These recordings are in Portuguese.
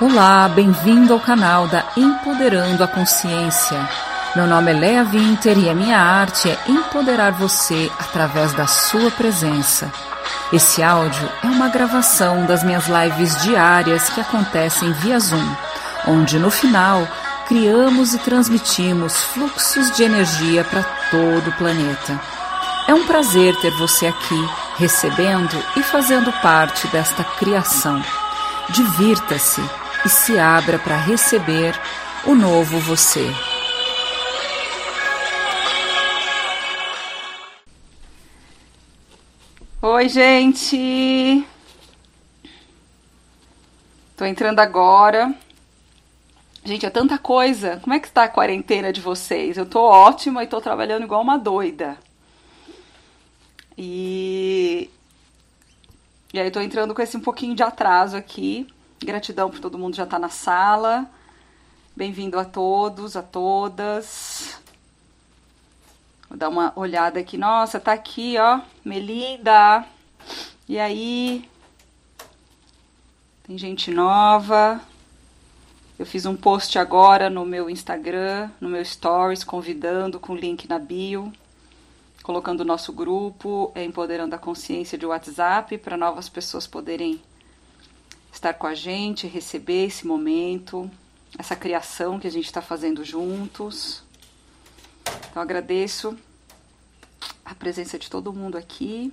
Olá, bem-vindo ao canal da Empoderando a Consciência. Meu nome é Lea Winter e a minha arte é empoderar você através da sua presença. Esse áudio é uma gravação das minhas lives diárias que acontecem via Zoom, onde no final criamos e transmitimos fluxos de energia para todo o planeta. É um prazer ter você aqui, recebendo e fazendo parte desta criação. Divirta-se e se abra para receber o novo você. Oi, gente! Tô entrando agora. Gente, é tanta coisa. Como é que está a quarentena de vocês? Eu tô ótima e tô trabalhando igual uma doida. E e aí tô entrando com esse um pouquinho de atraso aqui, Gratidão por todo mundo já estar tá na sala. Bem-vindo a todos, a todas. Vou dar uma olhada aqui. Nossa, tá aqui, ó. Melinda. E aí? Tem gente nova. Eu fiz um post agora no meu Instagram, no meu Stories, convidando com link na bio, colocando o nosso grupo, é Empoderando a Consciência de WhatsApp, para novas pessoas poderem estar com a gente, receber esse momento, essa criação que a gente está fazendo juntos. Então agradeço a presença de todo mundo aqui.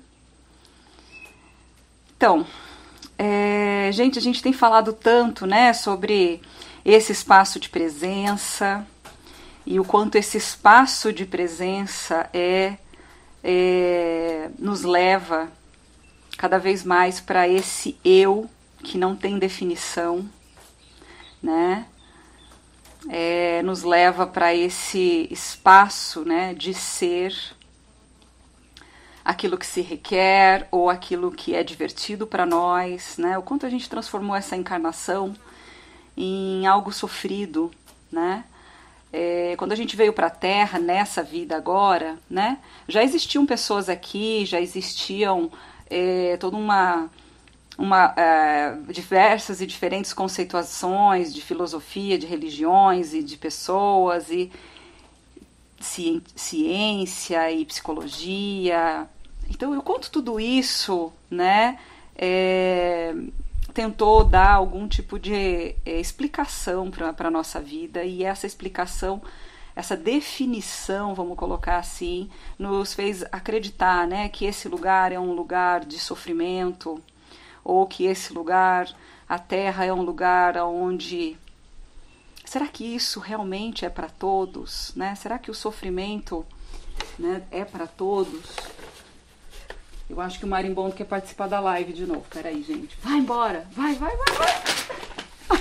Então, é, gente, a gente tem falado tanto, né, sobre esse espaço de presença e o quanto esse espaço de presença é, é nos leva cada vez mais para esse eu que não tem definição, né? É, nos leva para esse espaço, né, de ser aquilo que se requer ou aquilo que é divertido para nós, né? O quanto a gente transformou essa encarnação em algo sofrido, né? É, quando a gente veio para a Terra nessa vida agora, né? Já existiam pessoas aqui, já existiam é, toda uma uma, é, diversas e diferentes conceituações de filosofia, de religiões e de pessoas e ciência e psicologia. Então eu conto tudo isso, né? É, tentou dar algum tipo de é, explicação para a nossa vida e essa explicação, essa definição, vamos colocar assim, nos fez acreditar, né, que esse lugar é um lugar de sofrimento, ou que esse lugar, a Terra é um lugar onde será que isso realmente é para todos, né? Será que o sofrimento, né, é para todos? Eu acho que o marimbondo quer participar da live de novo. Peraí, gente. Vai embora. Vai, vai, vai, vai.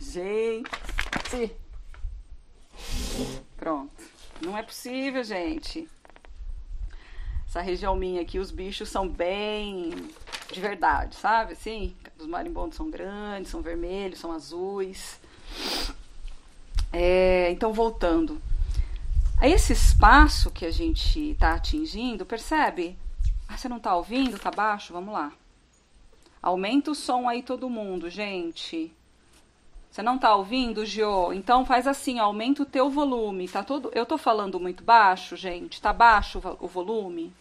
gente. Pronto. Não é possível, gente essa região minha aqui, os bichos são bem de verdade, sabe? Assim, os marimbondos são grandes, são vermelhos, são azuis. É, então, voltando. Esse espaço que a gente está atingindo, percebe? Ah, você não está ouvindo? Tá baixo? Vamos lá. Aumenta o som aí todo mundo, gente. Você não tá ouvindo, Gio? Então faz assim, aumenta o teu volume. Tá todo, eu tô falando muito baixo, gente. Tá baixo o volume?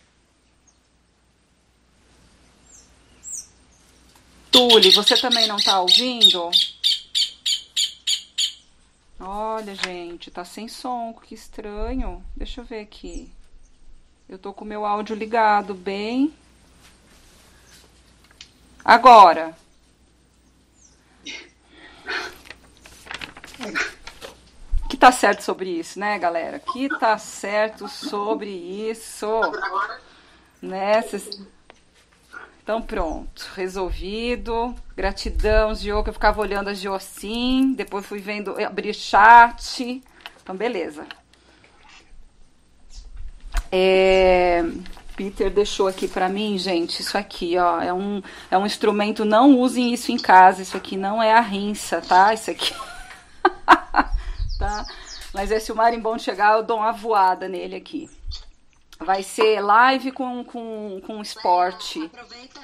Tule, você também não tá ouvindo? Olha, gente, tá sem som, que estranho. Deixa eu ver aqui. Eu tô com o meu áudio ligado bem. Agora. Que tá certo sobre isso, né, galera? Que tá certo sobre isso. Né? Cês... Então pronto, resolvido. Gratidão, Gio, que eu ficava olhando a Gio assim, depois fui vendo, abri chat. Então beleza. É, Peter deixou aqui para mim, gente, isso aqui, ó, é um, é um instrumento, não usem isso em casa, isso aqui não é a rinça, tá? Isso aqui. tá? Mas é se o marimbondo chegar, eu dou uma voada nele aqui. Vai ser live com, com, com esporte. Aproveita.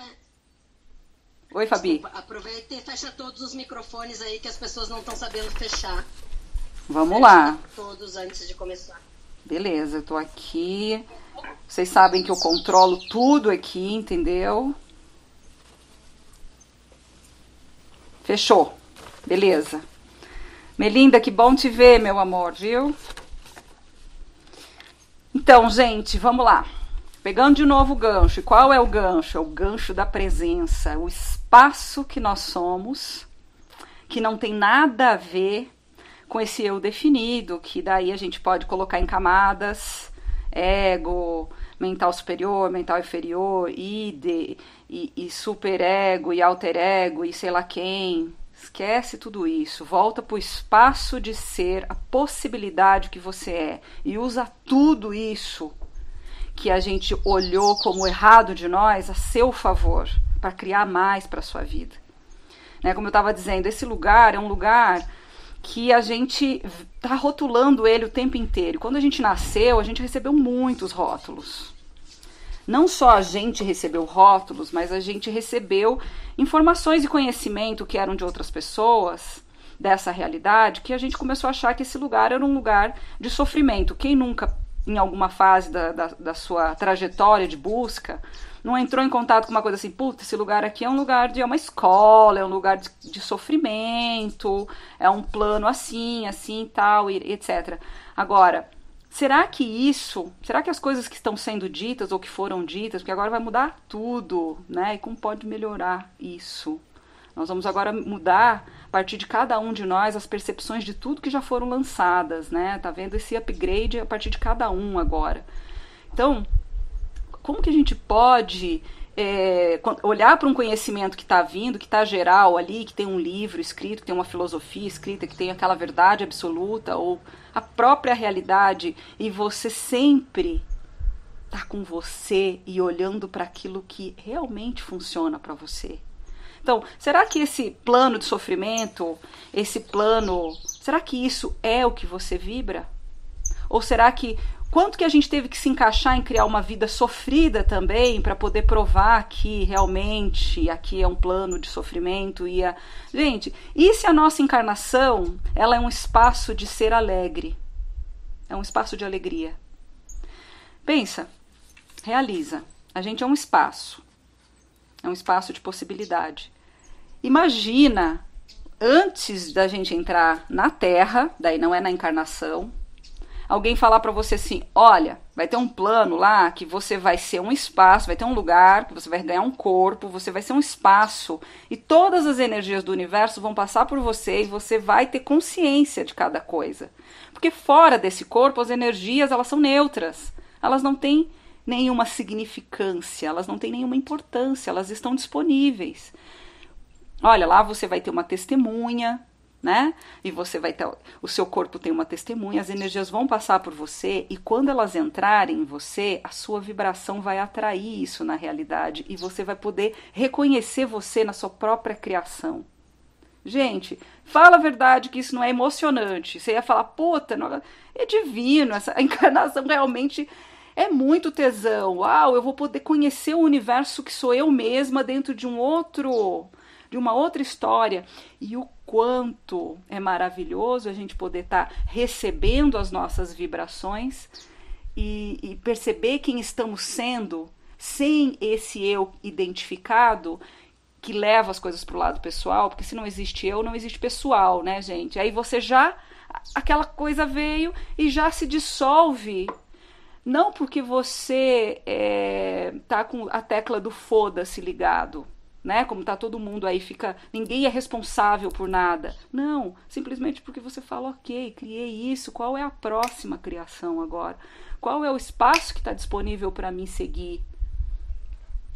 Oi, Fabi. Desculpa, aproveita e fecha todos os microfones aí que as pessoas não estão sabendo fechar. Vamos fecha lá. Todos antes de começar. Beleza, eu tô aqui. Vocês sabem que eu controlo tudo aqui, entendeu? Fechou. Beleza. Melinda, que bom te ver, meu amor, viu? Então, gente, vamos lá. Pegando de novo o gancho. E qual é o gancho? É o gancho da presença, o espaço que nós somos, que não tem nada a ver com esse eu definido, que daí a gente pode colocar em camadas, ego, mental superior, mental inferior, id, e, e superego, e alter ego, e sei lá quem. Esquece tudo isso, volta para o espaço de ser, a possibilidade que você é, e usa tudo isso que a gente olhou como errado de nós a seu favor, para criar mais para a sua vida. Né? Como eu estava dizendo, esse lugar é um lugar que a gente está rotulando ele o tempo inteiro. Quando a gente nasceu, a gente recebeu muitos rótulos. Não só a gente recebeu rótulos, mas a gente recebeu informações e conhecimento que eram de outras pessoas dessa realidade, que a gente começou a achar que esse lugar era um lugar de sofrimento. Quem nunca em alguma fase da, da, da, sua trajetória de busca, não entrou em contato com uma coisa assim, puta, esse lugar aqui é um lugar de é uma escola, é um lugar de, de sofrimento, é um plano assim, assim tal, e etc. Agora, será que isso, será que as coisas que estão sendo ditas ou que foram ditas, porque agora vai mudar tudo, né? E como pode melhorar isso? Nós vamos agora mudar a partir de cada um de nós as percepções de tudo que já foram lançadas, né? Tá vendo esse upgrade a partir de cada um agora. Então, como que a gente pode é, olhar para um conhecimento que está vindo, que está geral ali, que tem um livro escrito, que tem uma filosofia escrita, que tem aquela verdade absoluta ou a própria realidade e você sempre tá com você e olhando para aquilo que realmente funciona para você, então, será que esse plano de sofrimento, esse plano, será que isso é o que você vibra? Ou será que quanto que a gente teve que se encaixar em criar uma vida sofrida também para poder provar que realmente aqui é um plano de sofrimento e a... gente e se a nossa encarnação ela é um espaço de ser alegre? É um espaço de alegria. Pensa realiza. A gente é um espaço. É um espaço de possibilidade. Imagina, antes da gente entrar na Terra, daí não é na encarnação, alguém falar para você assim: olha, vai ter um plano lá que você vai ser um espaço, vai ter um lugar, que você vai ganhar um corpo, você vai ser um espaço e todas as energias do universo vão passar por você e você vai ter consciência de cada coisa. Porque fora desse corpo as energias elas são neutras, elas não têm nenhuma significância, elas não têm nenhuma importância, elas estão disponíveis. Olha, lá você vai ter uma testemunha, né? E você vai ter, o seu corpo tem uma testemunha, as energias vão passar por você e quando elas entrarem em você, a sua vibração vai atrair isso na realidade e você vai poder reconhecer você na sua própria criação. Gente, fala a verdade que isso não é emocionante. Você ia falar, puta, não, é divino, essa encarnação realmente é muito tesão. Uau, eu vou poder conhecer o universo que sou eu mesma dentro de um outro, de uma outra história. E o quanto é maravilhoso a gente poder estar tá recebendo as nossas vibrações e, e perceber quem estamos sendo sem esse eu identificado que leva as coisas para o lado pessoal, porque se não existe eu, não existe pessoal, né, gente? Aí você já aquela coisa veio e já se dissolve não porque você é, tá com a tecla do foda-se ligado, né? Como tá todo mundo aí, fica. Ninguém é responsável por nada. Não, simplesmente porque você fala, ok, criei isso, qual é a próxima criação agora? Qual é o espaço que está disponível para mim seguir?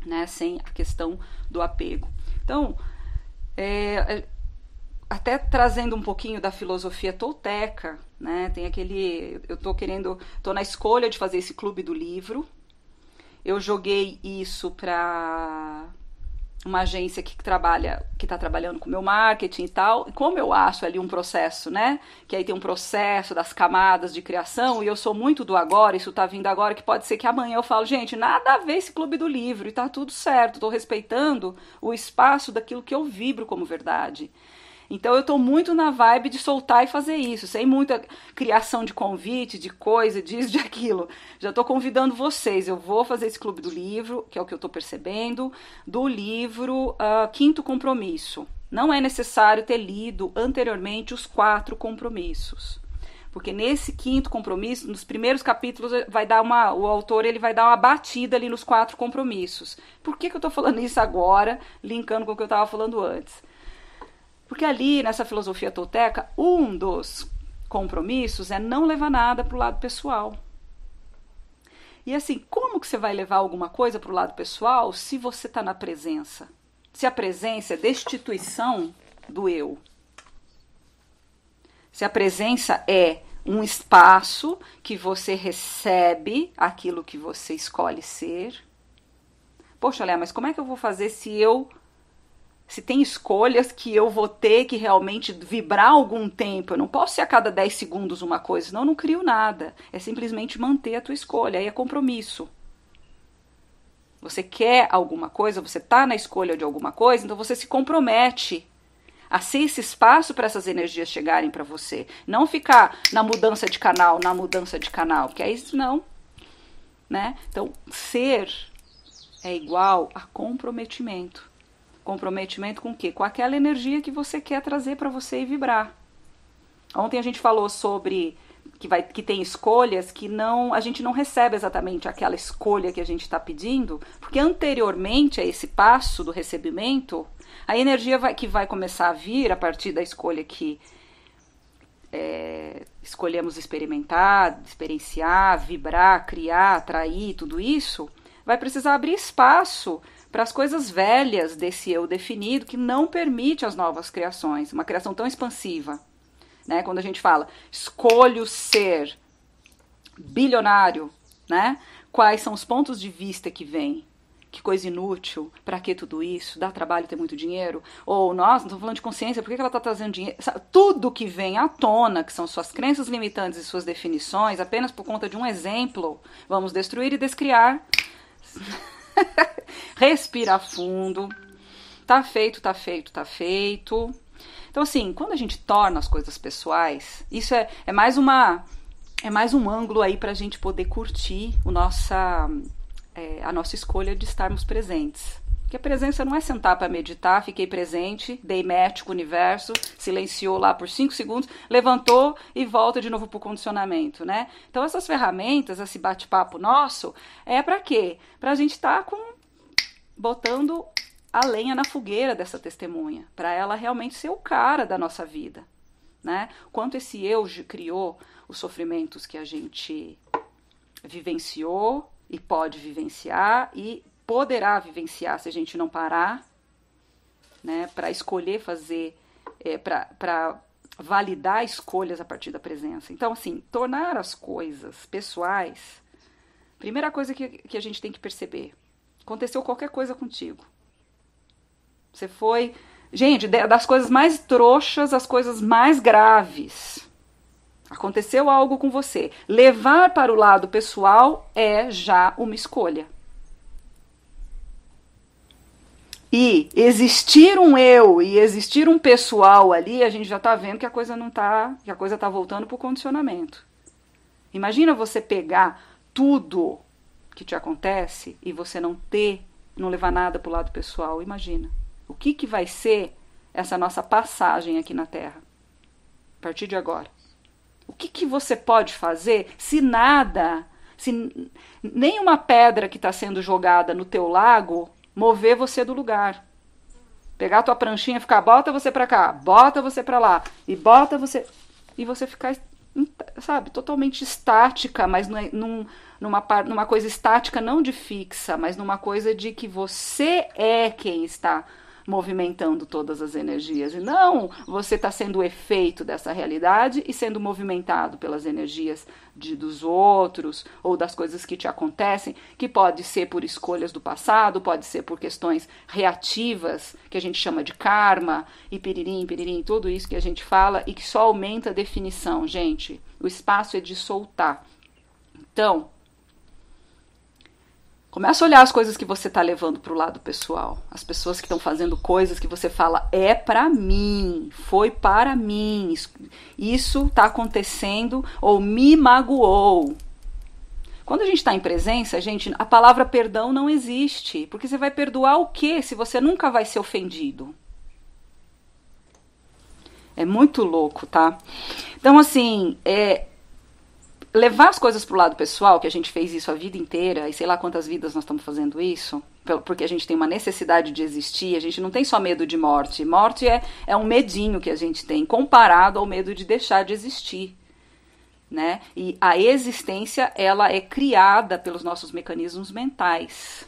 Né? Sem a questão do apego. Então, é, até trazendo um pouquinho da filosofia tolteca, né? Tem aquele, eu tô querendo, tô na escolha de fazer esse clube do livro. Eu joguei isso para uma agência que trabalha, que está trabalhando com o meu marketing e tal, como eu acho ali um processo, né? Que aí tem um processo das camadas de criação, e eu sou muito do agora, isso está vindo agora, que pode ser que amanhã eu falo, gente, nada a ver esse clube do livro, e tá tudo certo, estou respeitando o espaço daquilo que eu vibro como verdade. Então eu estou muito na vibe de soltar e fazer isso, sem muita criação de convite, de coisa, disso, de aquilo. Já estou convidando vocês. Eu vou fazer esse clube do livro, que é o que eu estou percebendo, do livro uh, Quinto Compromisso. Não é necessário ter lido anteriormente os quatro compromissos. Porque nesse quinto compromisso, nos primeiros capítulos, vai dar uma, o autor ele vai dar uma batida ali nos quatro compromissos. Por que, que eu estou falando isso agora, linkando com o que eu estava falando antes? Porque ali, nessa filosofia tolteca, um dos compromissos é não levar nada para o lado pessoal. E assim, como que você vai levar alguma coisa para o lado pessoal se você está na presença? Se a presença é destituição do eu. Se a presença é um espaço que você recebe aquilo que você escolhe ser. Poxa, Léa, mas como é que eu vou fazer se eu se tem escolhas que eu vou ter que realmente vibrar algum tempo. Eu não posso ser a cada 10 segundos uma coisa, senão eu não crio nada. É simplesmente manter a tua escolha, aí é compromisso. Você quer alguma coisa, você está na escolha de alguma coisa, então você se compromete a ser esse espaço para essas energias chegarem para você. Não ficar na mudança de canal, na mudança de canal, porque é isso não. Né? Então, ser é igual a comprometimento. Comprometimento com o quê? Com aquela energia que você quer trazer para você e vibrar. Ontem a gente falou sobre que, vai, que tem escolhas que não a gente não recebe exatamente aquela escolha que a gente está pedindo, porque anteriormente a esse passo do recebimento, a energia vai, que vai começar a vir a partir da escolha que é, escolhemos experimentar, experienciar, vibrar, criar, atrair, tudo isso, vai precisar abrir espaço para as coisas velhas desse eu definido que não permite as novas criações, uma criação tão expansiva. Né? Quando a gente fala, escolho ser bilionário, né? quais são os pontos de vista que vêm? Que coisa inútil, para que tudo isso? Dá trabalho ter muito dinheiro? Ou, nossa, não estou falando de consciência, por que ela está trazendo dinheiro? Tudo que vem à tona, que são suas crenças limitantes e suas definições, apenas por conta de um exemplo, vamos destruir e descriar. Respira fundo. Tá feito, tá feito, tá feito. Então, assim, quando a gente torna as coisas pessoais, isso é, é mais uma. É mais um ângulo aí para a gente poder curtir o nossa, é, a nossa escolha de estarmos presentes. Porque a presença não é sentar para meditar, fiquei presente, dei match com o universo, silenciou lá por cinco segundos, levantou e volta de novo para o condicionamento, né? Então essas ferramentas, esse bate-papo nosso, é para quê? Para a gente estar tá com botando a lenha na fogueira dessa testemunha, para ela realmente ser o cara da nossa vida, né? Quanto esse eu criou os sofrimentos que a gente vivenciou e pode vivenciar e poderá vivenciar se a gente não parar, né, para escolher fazer, é, para validar escolhas a partir da presença. Então, assim, tornar as coisas pessoais, primeira coisa que, que a gente tem que perceber: aconteceu qualquer coisa contigo. Você foi. Gente, das coisas mais trouxas às coisas mais graves. Aconteceu algo com você. Levar para o lado pessoal é já uma escolha. E existir um eu e existir um pessoal ali, a gente já está vendo que a coisa não tá, que a coisa está voltando para o condicionamento. Imagina você pegar tudo que te acontece e você não ter, não levar nada para o lado pessoal. Imagina. O que, que vai ser essa nossa passagem aqui na Terra? A partir de agora. O que, que você pode fazer se nada, se nenhuma pedra que está sendo jogada no teu lago mover você do lugar. Pegar a tua pranchinha ficar, bota você para cá, bota você para lá, e bota você. E você ficar, sabe, totalmente estática, mas é, num, numa, numa coisa estática não de fixa, mas numa coisa de que você é quem está movimentando todas as energias. E não você está sendo o efeito dessa realidade e sendo movimentado pelas energias de, dos outros ou das coisas que te acontecem, que pode ser por escolhas do passado, pode ser por questões reativas, que a gente chama de karma, e piririm, piririm, tudo isso que a gente fala e que só aumenta a definição, gente. O espaço é de soltar. Então, Começa a olhar as coisas que você está levando para o lado pessoal. As pessoas que estão fazendo coisas que você fala, é para mim, foi para mim, isso está acontecendo ou me magoou. Quando a gente está em presença, gente, a palavra perdão não existe. Porque você vai perdoar o quê se você nunca vai ser ofendido? É muito louco, tá? Então, assim, é, levar as coisas pro lado pessoal, que a gente fez isso a vida inteira, e sei lá quantas vidas nós estamos fazendo isso, porque a gente tem uma necessidade de existir, a gente não tem só medo de morte. Morte é, é um medinho que a gente tem, comparado ao medo de deixar de existir. Né? E a existência, ela é criada pelos nossos mecanismos mentais.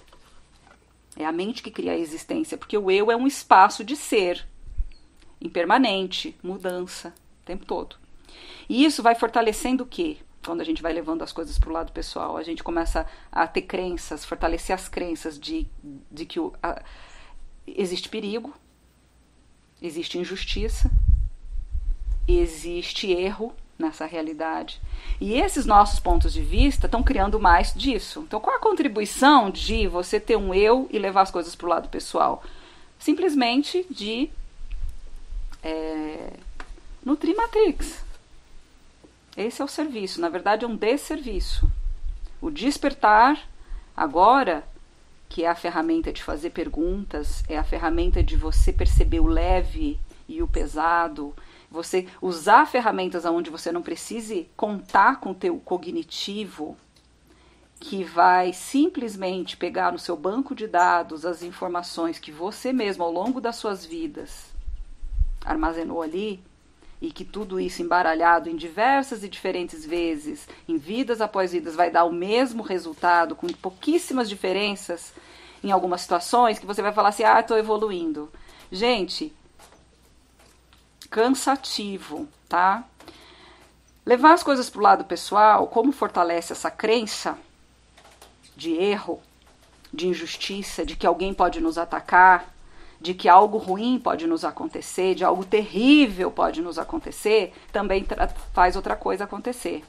É a mente que cria a existência, porque o eu é um espaço de ser, impermanente, mudança, o tempo todo. E isso vai fortalecendo o quê? Quando a gente vai levando as coisas para o lado pessoal, a gente começa a ter crenças, fortalecer as crenças de, de que o, a, existe perigo, existe injustiça, existe erro nessa realidade. E esses nossos pontos de vista estão criando mais disso. Então, qual a contribuição de você ter um eu e levar as coisas para o lado pessoal? Simplesmente de é, nutrir Matrix. Esse é o serviço, na verdade é um desserviço. O despertar, agora, que é a ferramenta de fazer perguntas, é a ferramenta de você perceber o leve e o pesado, você usar ferramentas onde você não precise contar com o teu cognitivo, que vai simplesmente pegar no seu banco de dados as informações que você mesmo ao longo das suas vidas armazenou ali e que tudo isso embaralhado em diversas e diferentes vezes, em vidas após vidas, vai dar o mesmo resultado, com pouquíssimas diferenças em algumas situações, que você vai falar assim: ah, estou evoluindo. Gente, cansativo, tá? Levar as coisas para o lado pessoal, como fortalece essa crença de erro, de injustiça, de que alguém pode nos atacar, de que algo ruim pode nos acontecer, de algo terrível pode nos acontecer, também faz outra coisa acontecer,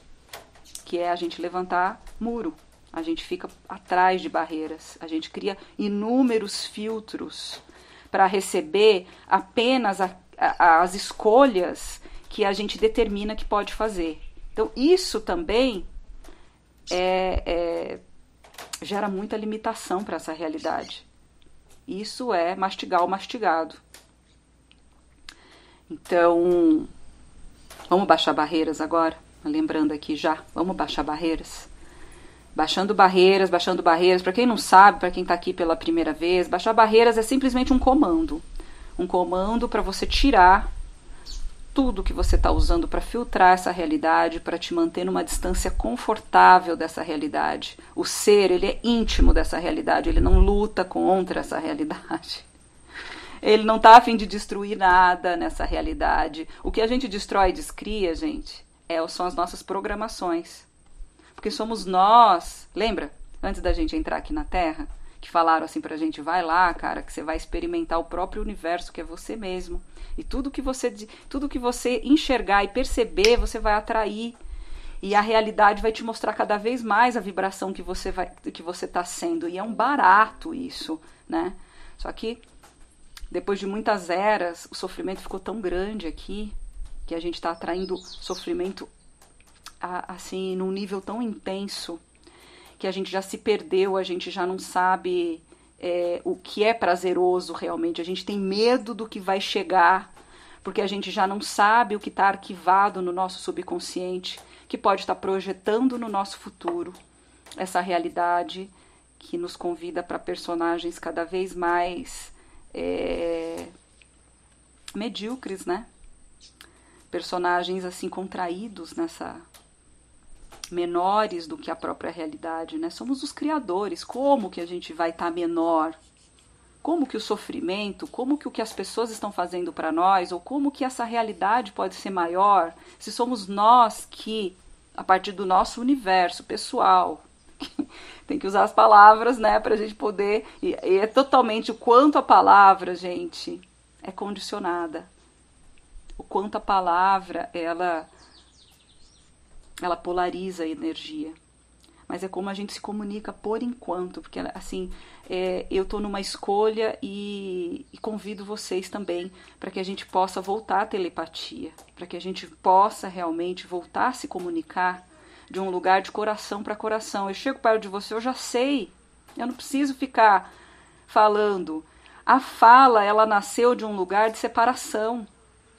que é a gente levantar muro. A gente fica atrás de barreiras, a gente cria inúmeros filtros para receber apenas a, a, as escolhas que a gente determina que pode fazer. Então, isso também é, é, gera muita limitação para essa realidade. Isso é mastigar o mastigado. Então, vamos baixar barreiras agora? Lembrando aqui já, vamos baixar barreiras. Baixando barreiras, baixando barreiras. Para quem não sabe, para quem está aqui pela primeira vez, baixar barreiras é simplesmente um comando. Um comando para você tirar tudo que você está usando para filtrar essa realidade, para te manter numa distância confortável dessa realidade. O ser, ele é íntimo dessa realidade, ele não luta contra essa realidade. Ele não está a fim de destruir nada nessa realidade. O que a gente destrói e descria, gente, é, são as nossas programações. Porque somos nós, lembra? Antes da gente entrar aqui na Terra, que falaram assim pra gente, vai lá, cara, que você vai experimentar o próprio universo que é você mesmo. E tudo que você tudo que você enxergar e perceber, você vai atrair. E a realidade vai te mostrar cada vez mais a vibração que você vai que você tá sendo. E é um barato isso, né? Só que depois de muitas eras, o sofrimento ficou tão grande aqui que a gente está atraindo sofrimento assim num nível tão intenso que a gente já se perdeu, a gente já não sabe é, o que é prazeroso realmente, a gente tem medo do que vai chegar, porque a gente já não sabe o que está arquivado no nosso subconsciente, que pode estar tá projetando no nosso futuro essa realidade que nos convida para personagens cada vez mais é, medíocres, né? Personagens assim contraídos nessa menores do que a própria realidade, né? Somos os criadores. Como que a gente vai estar tá menor como que o sofrimento, como que o que as pessoas estão fazendo para nós, ou como que essa realidade pode ser maior, se somos nós que, a partir do nosso universo pessoal, tem que usar as palavras, né, para a gente poder. E, e é totalmente o quanto a palavra, gente, é condicionada. O quanto a palavra, ela, ela polariza a energia mas é como a gente se comunica por enquanto, porque assim é, eu estou numa escolha e, e, convido vocês também para que a gente possa voltar à telepatia, para que a gente possa realmente voltar a se comunicar de um lugar de coração para coração. Eu chego perto de você, eu já sei, eu não preciso ficar falando. A fala, ela nasceu de um lugar de separação.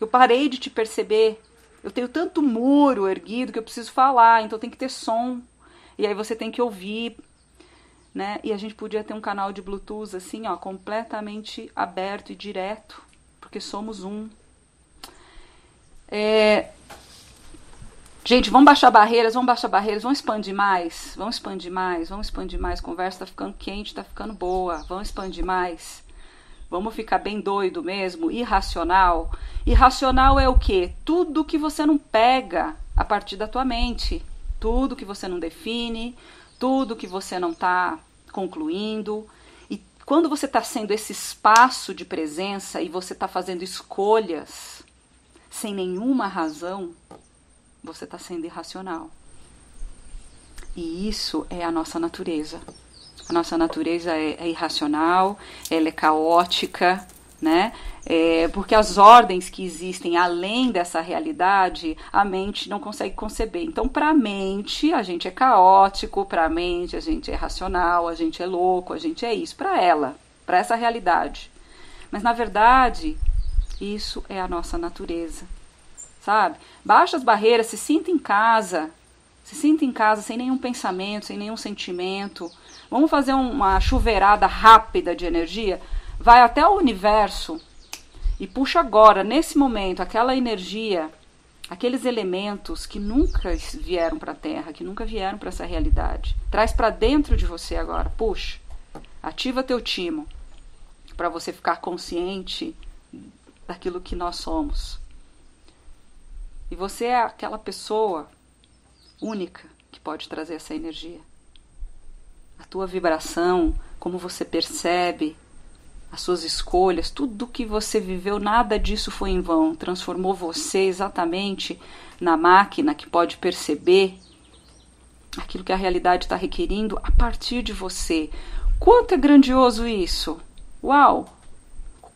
Eu parei de te perceber. Eu tenho tanto muro erguido que eu preciso falar, então tem que ter som. E aí você tem que ouvir, né? E a gente podia ter um canal de Bluetooth assim, ó, completamente aberto e direto, porque somos um. É... Gente, vamos baixar barreiras, vamos baixar barreiras, vamos expandir mais, vamos expandir mais, vamos expandir mais. Conversa tá ficando quente, tá ficando boa, vamos expandir mais. Vamos ficar bem doido mesmo, irracional. Irracional é o quê? Tudo que você não pega a partir da tua mente tudo que você não define, tudo que você não está concluindo. E quando você está sendo esse espaço de presença e você está fazendo escolhas sem nenhuma razão, você está sendo irracional. E isso é a nossa natureza. A nossa natureza é, é irracional, ela é caótica, né? É, porque as ordens que existem além dessa realidade, a mente não consegue conceber. Então, para a mente, a gente é caótico, para a mente, a gente é racional, a gente é louco, a gente é isso. Para ela, para essa realidade. Mas, na verdade, isso é a nossa natureza, sabe? Baixa as barreiras, se sinta em casa, se sinta em casa sem nenhum pensamento, sem nenhum sentimento. Vamos fazer uma chuveirada rápida de energia? vai até o universo e puxa agora, nesse momento, aquela energia, aqueles elementos que nunca vieram para a Terra, que nunca vieram para essa realidade. Traz para dentro de você agora, puxa. Ativa teu timo para você ficar consciente daquilo que nós somos. E você é aquela pessoa única que pode trazer essa energia. A tua vibração, como você percebe, as suas escolhas, tudo que você viveu, nada disso foi em vão. Transformou você exatamente na máquina que pode perceber aquilo que a realidade está requerindo a partir de você. Quanto é grandioso isso! Uau!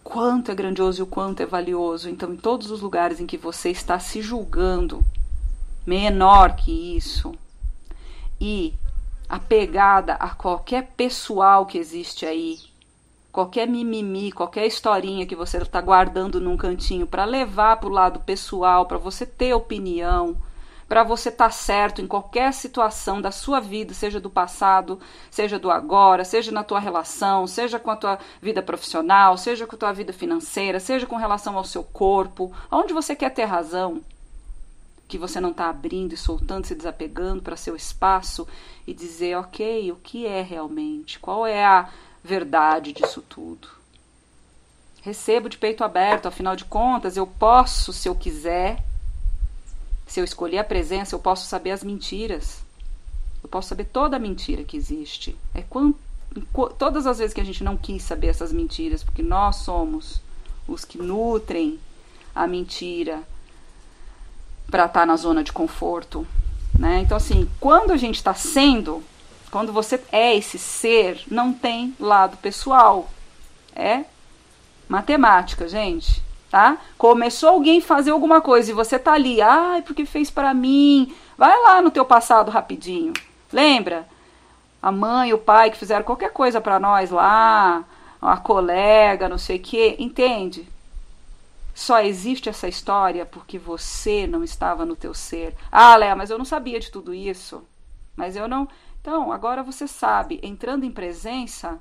Quanto é grandioso e o quanto é valioso. Então, em todos os lugares em que você está se julgando menor que isso. E apegada a qualquer pessoal que existe aí, qualquer mimimi, qualquer historinha que você está guardando num cantinho para levar para o lado pessoal, para você ter opinião, para você estar tá certo em qualquer situação da sua vida, seja do passado, seja do agora, seja na tua relação, seja com a tua vida profissional, seja com a tua vida financeira, seja com relação ao seu corpo, aonde você quer ter razão, que você não está abrindo e soltando, se desapegando para seu espaço e dizer, ok, o que é realmente, qual é a verdade disso tudo. Recebo de peito aberto, afinal de contas, eu posso, se eu quiser, se eu escolher a presença, eu posso saber as mentiras. Eu posso saber toda a mentira que existe. É quando, todas as vezes que a gente não quis saber essas mentiras, porque nós somos os que nutrem a mentira para estar tá na zona de conforto. Né? Então, assim, quando a gente está sendo quando você é esse ser, não tem lado pessoal. É matemática, gente, tá? Começou alguém fazer alguma coisa e você tá ali, ai, porque fez para mim. Vai lá no teu passado rapidinho. Lembra? A mãe, o pai que fizeram qualquer coisa para nós lá, a colega, não sei o quê, entende? Só existe essa história porque você não estava no teu ser. Ah, Léa, mas eu não sabia de tudo isso. Mas eu não, então, agora você sabe, entrando em presença,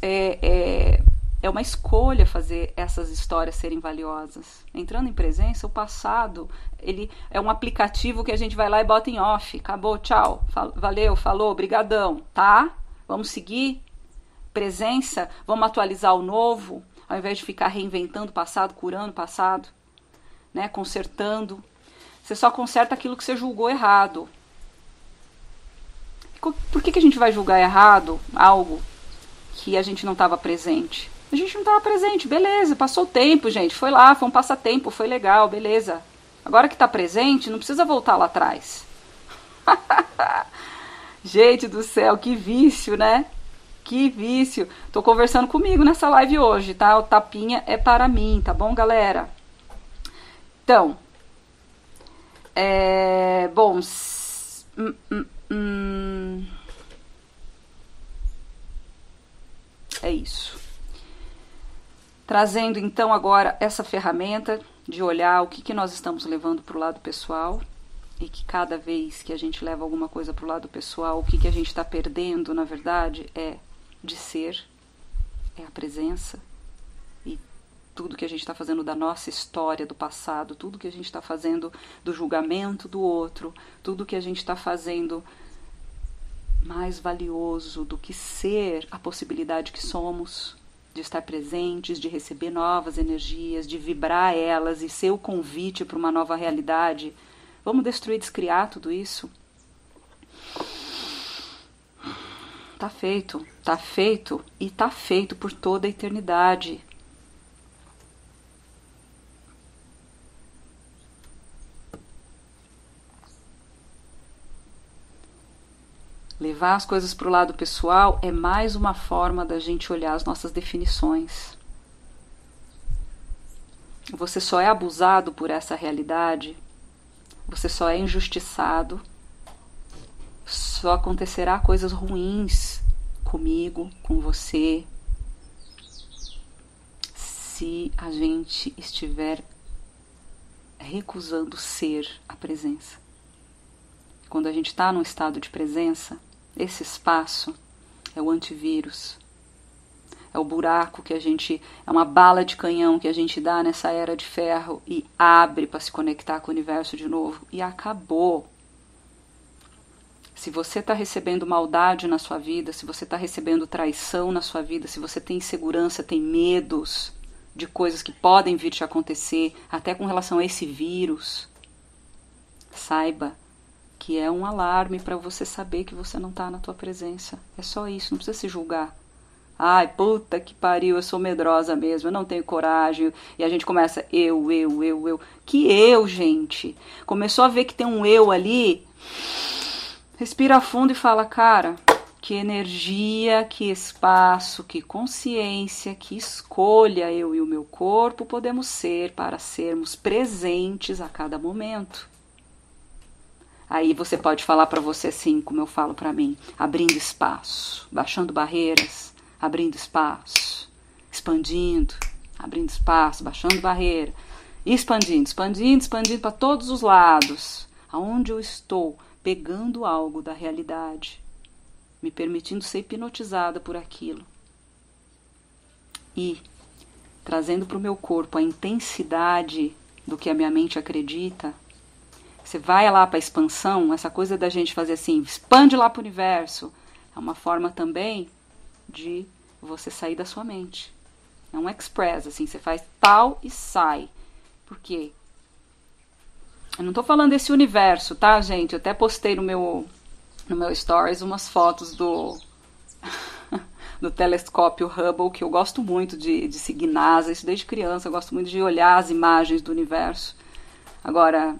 é, é, é uma escolha fazer essas histórias serem valiosas. Entrando em presença, o passado ele é um aplicativo que a gente vai lá e bota em off. Acabou, tchau, fal valeu, falou, brigadão, tá? Vamos seguir. presença, vamos atualizar o novo, ao invés de ficar reinventando o passado, curando o passado, né, consertando. Você só conserta aquilo que você julgou errado. Por que, que a gente vai julgar errado algo que a gente não estava presente? A gente não estava presente, beleza, passou o tempo, gente, foi lá, foi um passatempo, foi legal, beleza. Agora que está presente, não precisa voltar lá atrás. gente do céu, que vício, né? Que vício. Tô conversando comigo nessa live hoje, tá? O tapinha é para mim, tá bom, galera? Então, é, bom, hum, hum, hum, é isso. Trazendo então agora essa ferramenta de olhar o que, que nós estamos levando para o lado pessoal e que cada vez que a gente leva alguma coisa para o lado pessoal, o que, que a gente está perdendo, na verdade, é de ser, é a presença e tudo que a gente está fazendo da nossa história, do passado, tudo que a gente está fazendo do julgamento do outro, tudo que a gente está fazendo mais valioso do que ser a possibilidade que somos de estar presentes, de receber novas energias, de vibrar elas e ser o convite para uma nova realidade. Vamos destruir, descriar tudo isso? Tá feito, tá feito e tá feito por toda a eternidade. Levar as coisas para o lado pessoal é mais uma forma da gente olhar as nossas definições. Você só é abusado por essa realidade, você só é injustiçado, só acontecerá coisas ruins comigo, com você, se a gente estiver recusando ser a presença. Quando a gente está num estado de presença, esse espaço é o antivírus. É o buraco que a gente. É uma bala de canhão que a gente dá nessa era de ferro e abre para se conectar com o universo de novo. E acabou. Se você está recebendo maldade na sua vida, se você está recebendo traição na sua vida, se você tem insegurança, tem medos de coisas que podem vir te acontecer, até com relação a esse vírus, saiba que é um alarme para você saber que você não está na tua presença. É só isso, não precisa se julgar. Ai, puta que pariu, eu sou medrosa mesmo, eu não tenho coragem. E a gente começa, eu, eu, eu, eu. Que eu, gente? Começou a ver que tem um eu ali. Respira fundo e fala, cara, que energia, que espaço, que consciência, que escolha eu e o meu corpo podemos ser para sermos presentes a cada momento. Aí você pode falar para você assim, como eu falo para mim, abrindo espaço, baixando barreiras, abrindo espaço, expandindo, abrindo espaço, baixando barreira, expandindo, expandindo, expandindo para todos os lados, aonde eu estou pegando algo da realidade, me permitindo ser hipnotizada por aquilo e trazendo para o meu corpo a intensidade do que a minha mente acredita você vai lá para a expansão, essa coisa da gente fazer assim, expande lá para o universo, é uma forma também de você sair da sua mente. É um express, assim, você faz tal e sai. Por quê? Eu não estou falando desse universo, tá, gente? Eu até postei no meu, no meu stories umas fotos do, do telescópio Hubble, que eu gosto muito de, de seguir NASA, isso desde criança, eu gosto muito de olhar as imagens do universo. Agora,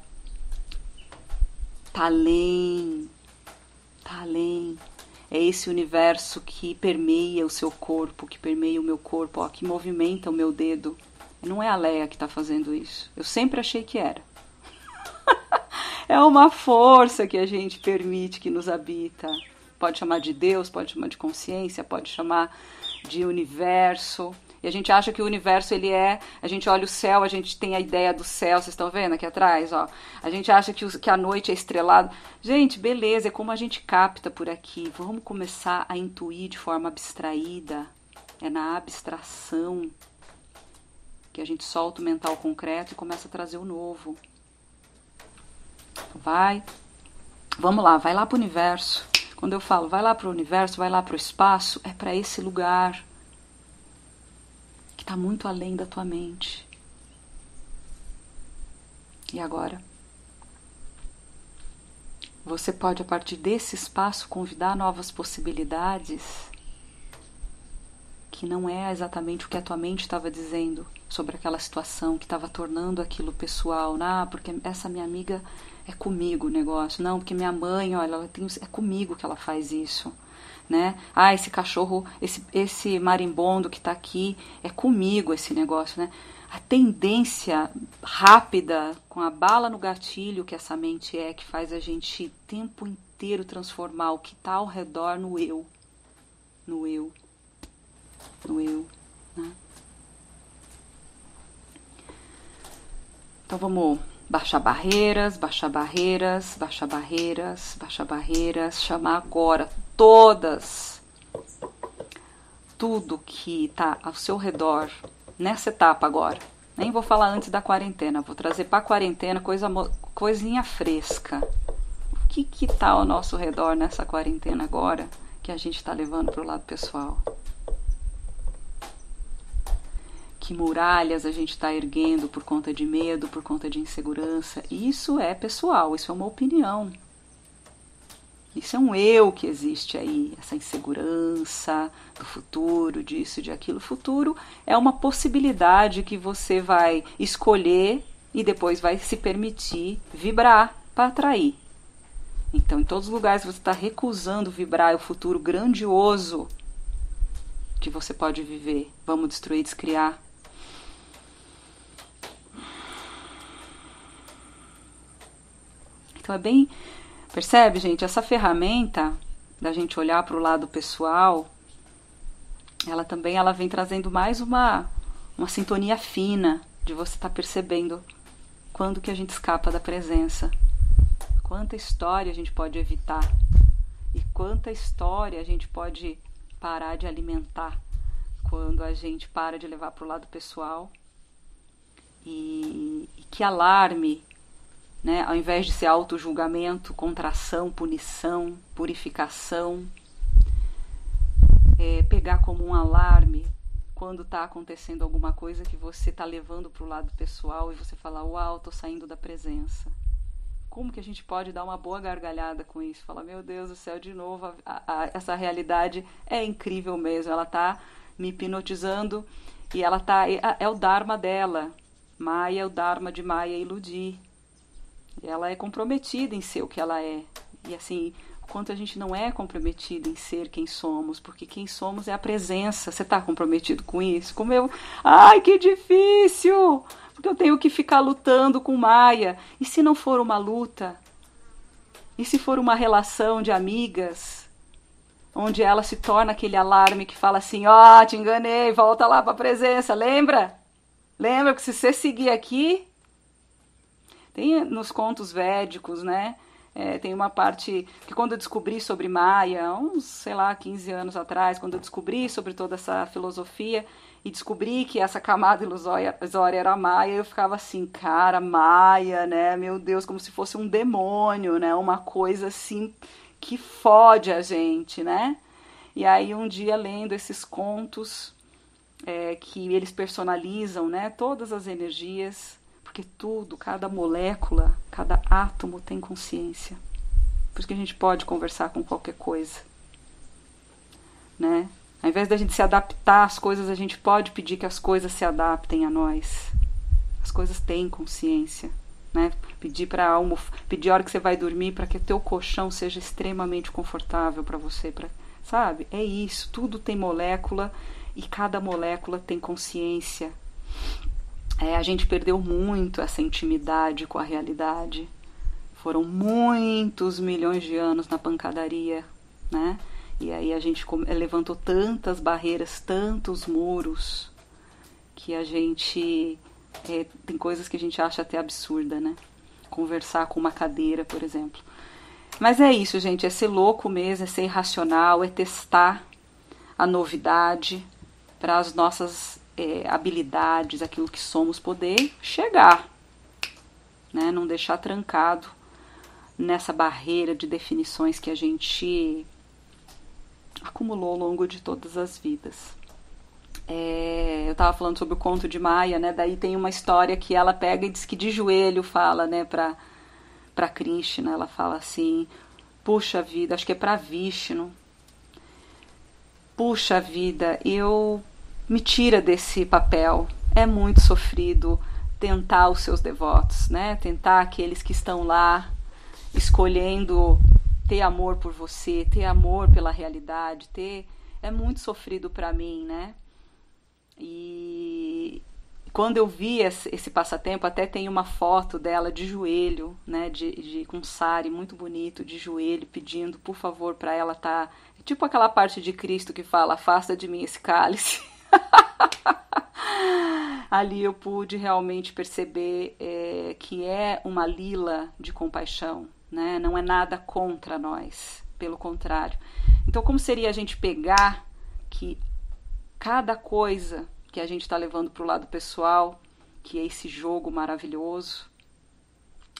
tá além, tá além. É esse universo que permeia o seu corpo, que permeia o meu corpo, ó, que movimenta o meu dedo. Não é a Leia que está fazendo isso. Eu sempre achei que era. é uma força que a gente permite que nos habita. Pode chamar de Deus, pode chamar de consciência, pode chamar de universo. E a gente acha que o universo ele é, a gente olha o céu, a gente tem a ideia do céu, vocês estão vendo aqui atrás, ó. A gente acha que, o, que a noite é estrelada. Gente, beleza, é como a gente capta por aqui. Vamos começar a intuir de forma abstraída. É na abstração que a gente solta o mental concreto e começa a trazer o novo. Vai. Vamos lá, vai lá para o universo. Quando eu falo, vai lá para o universo, vai lá para o espaço, é para esse lugar que está muito além da tua mente. E agora? Você pode, a partir desse espaço, convidar novas possibilidades que não é exatamente o que a tua mente estava dizendo sobre aquela situação que estava tornando aquilo pessoal. Ah, porque essa minha amiga é comigo o negócio. Não, porque minha mãe, olha, ela tem, é comigo que ela faz isso. Né? Ah, esse cachorro, esse, esse marimbondo que está aqui, é comigo esse negócio, né? A tendência rápida, com a bala no gatilho que essa mente é, que faz a gente o tempo inteiro transformar o que está ao redor no eu. No eu. No eu. Né? Então vamos baixar barreiras, baixar barreiras, baixar barreiras, baixar barreiras, chamar agora todas, tudo que está ao seu redor nessa etapa agora. Nem vou falar antes da quarentena, vou trazer para a quarentena coisa, coisinha fresca. O que está ao nosso redor nessa quarentena agora que a gente está levando para o lado pessoal? Que muralhas a gente está erguendo por conta de medo, por conta de insegurança. Isso é pessoal, isso é uma opinião. Isso é um eu que existe aí, essa insegurança do futuro, disso, de aquilo. O futuro é uma possibilidade que você vai escolher e depois vai se permitir vibrar para atrair. Então, em todos os lugares você está recusando vibrar o futuro grandioso que você pode viver. Vamos destruir, descriar. Então é bem. Percebe, gente? Essa ferramenta da gente olhar para o lado pessoal, ela também ela vem trazendo mais uma, uma sintonia fina de você estar tá percebendo quando que a gente escapa da presença. Quanta história a gente pode evitar e quanta história a gente pode parar de alimentar quando a gente para de levar para o lado pessoal. E, e que alarme né? Ao invés de ser auto-julgamento, contração, punição, purificação, é, pegar como um alarme quando está acontecendo alguma coisa que você está levando para o lado pessoal e você fala, uau, estou saindo da presença. Como que a gente pode dar uma boa gargalhada com isso? Falar, meu Deus do céu, de novo, a, a, essa realidade é incrível mesmo. Ela está me hipnotizando e ela tá é, é o dharma dela. Maia é o dharma de Maia iludir. Ela é comprometida em ser o que ela é. E assim, o quanto a gente não é comprometido em ser quem somos, porque quem somos é a presença. Você está comprometido com isso? Como eu. Ai, que difícil! Porque eu tenho que ficar lutando com Maia. E se não for uma luta? E se for uma relação de amigas? Onde ela se torna aquele alarme que fala assim: Ó, oh, te enganei, volta lá para a presença, lembra? Lembra que se você seguir aqui, tem nos contos védicos, né? É, tem uma parte que quando eu descobri sobre Maia, uns, sei lá, 15 anos atrás, quando eu descobri sobre toda essa filosofia e descobri que essa camada ilusória era Maia, eu ficava assim, cara, Maia, né? Meu Deus, como se fosse um demônio, né? Uma coisa assim que fode a gente, né? E aí um dia lendo esses contos é, que eles personalizam, né? Todas as energias porque tudo, cada molécula, cada átomo tem consciência. Por isso que a gente pode conversar com qualquer coisa. Né? Ao invés da gente se adaptar às coisas, a gente pode pedir que as coisas se adaptem a nós. As coisas têm consciência. Né? Pedir para almo, pedir a hora que você vai dormir para que o teu colchão seja extremamente confortável para você, pra, sabe? É isso, tudo tem molécula e cada molécula tem consciência é, a gente perdeu muito essa intimidade com a realidade. Foram muitos milhões de anos na pancadaria, né? E aí a gente levantou tantas barreiras, tantos muros, que a gente. É, tem coisas que a gente acha até absurda, né? Conversar com uma cadeira, por exemplo. Mas é isso, gente. É ser louco mesmo, é ser irracional, é testar a novidade para as nossas é, habilidades, aquilo que somos, poder chegar, né? não deixar trancado nessa barreira de definições que a gente acumulou ao longo de todas as vidas. É, eu estava falando sobre o conto de Maia, né? Daí tem uma história que ela pega e diz que de joelho fala, né, para para Krishna, ela fala assim: "Puxa vida, acho que é para Vishnu. Puxa vida, eu me tira desse papel. É muito sofrido tentar os seus devotos, né? Tentar aqueles que estão lá escolhendo ter amor por você, ter amor pela realidade, ter é muito sofrido para mim, né? E quando eu vi esse, passatempo, até tem uma foto dela de joelho, né, de, de com sari muito bonito, de joelho, pedindo por favor para ela tá, tipo aquela parte de Cristo que fala afasta de mim esse cálice. Ali eu pude realmente perceber é, que é uma lila de compaixão, né? Não é nada contra nós, pelo contrário. Então, como seria a gente pegar que cada coisa que a gente está levando para o lado pessoal, que é esse jogo maravilhoso,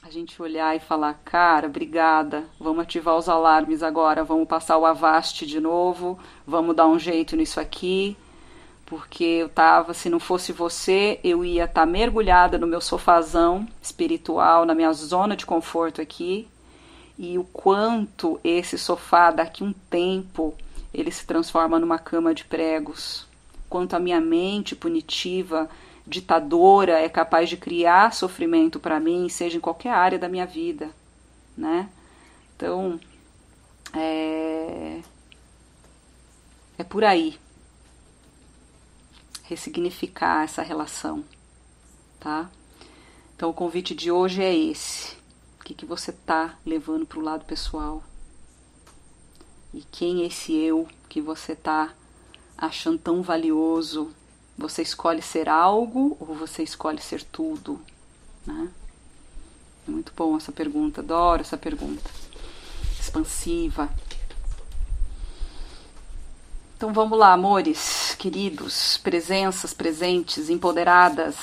a gente olhar e falar, cara, obrigada, vamos ativar os alarmes agora, vamos passar o Avast de novo, vamos dar um jeito nisso aqui, porque eu tava, se não fosse você, eu ia estar tá mergulhada no meu sofazão espiritual, na minha zona de conforto aqui, e o quanto esse sofá daqui um tempo ele se transforma numa cama de pregos, quanto a minha mente punitiva, ditadora é capaz de criar sofrimento para mim, seja em qualquer área da minha vida, né? Então, é, é por aí ressignificar essa relação, tá? Então o convite de hoje é esse. O que, que você tá levando para o lado pessoal? E quem é esse eu que você tá achando tão valioso? Você escolhe ser algo ou você escolhe ser tudo? Né? É muito bom essa pergunta, adoro essa pergunta. Expansiva. Então vamos lá, amores, queridos, presenças presentes, empoderadas.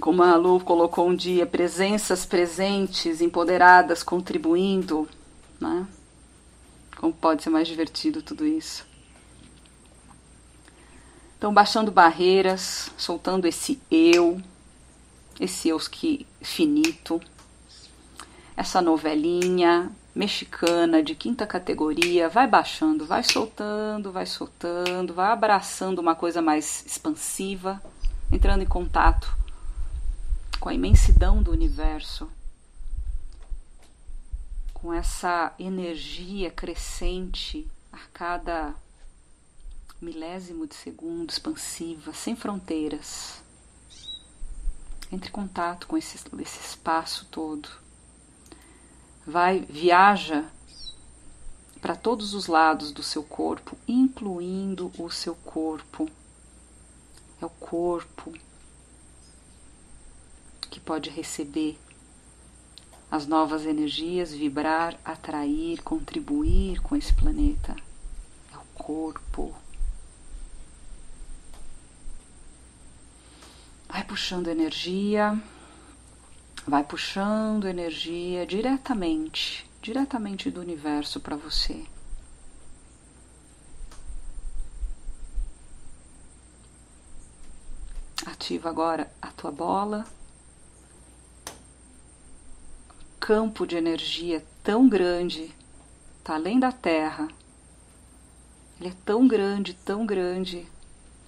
Como a Lu colocou um dia, presenças presentes, empoderadas, contribuindo, né? Como pode ser mais divertido tudo isso? Então, baixando barreiras, soltando esse eu, esse eu que finito, essa novelinha, mexicana de quinta categoria, vai baixando, vai soltando, vai soltando, vai abraçando uma coisa mais expansiva, entrando em contato com a imensidão do universo, com essa energia crescente a cada milésimo de segundo, expansiva, sem fronteiras. Entre em contato com esse, esse espaço todo vai viaja para todos os lados do seu corpo, incluindo o seu corpo. É o corpo que pode receber as novas energias, vibrar, atrair, contribuir com esse planeta. É o corpo. Vai puxando energia vai puxando energia diretamente, diretamente do universo para você. Ativa agora a tua bola. Campo de energia tão grande, tá além da Terra. Ele é tão grande, tão grande,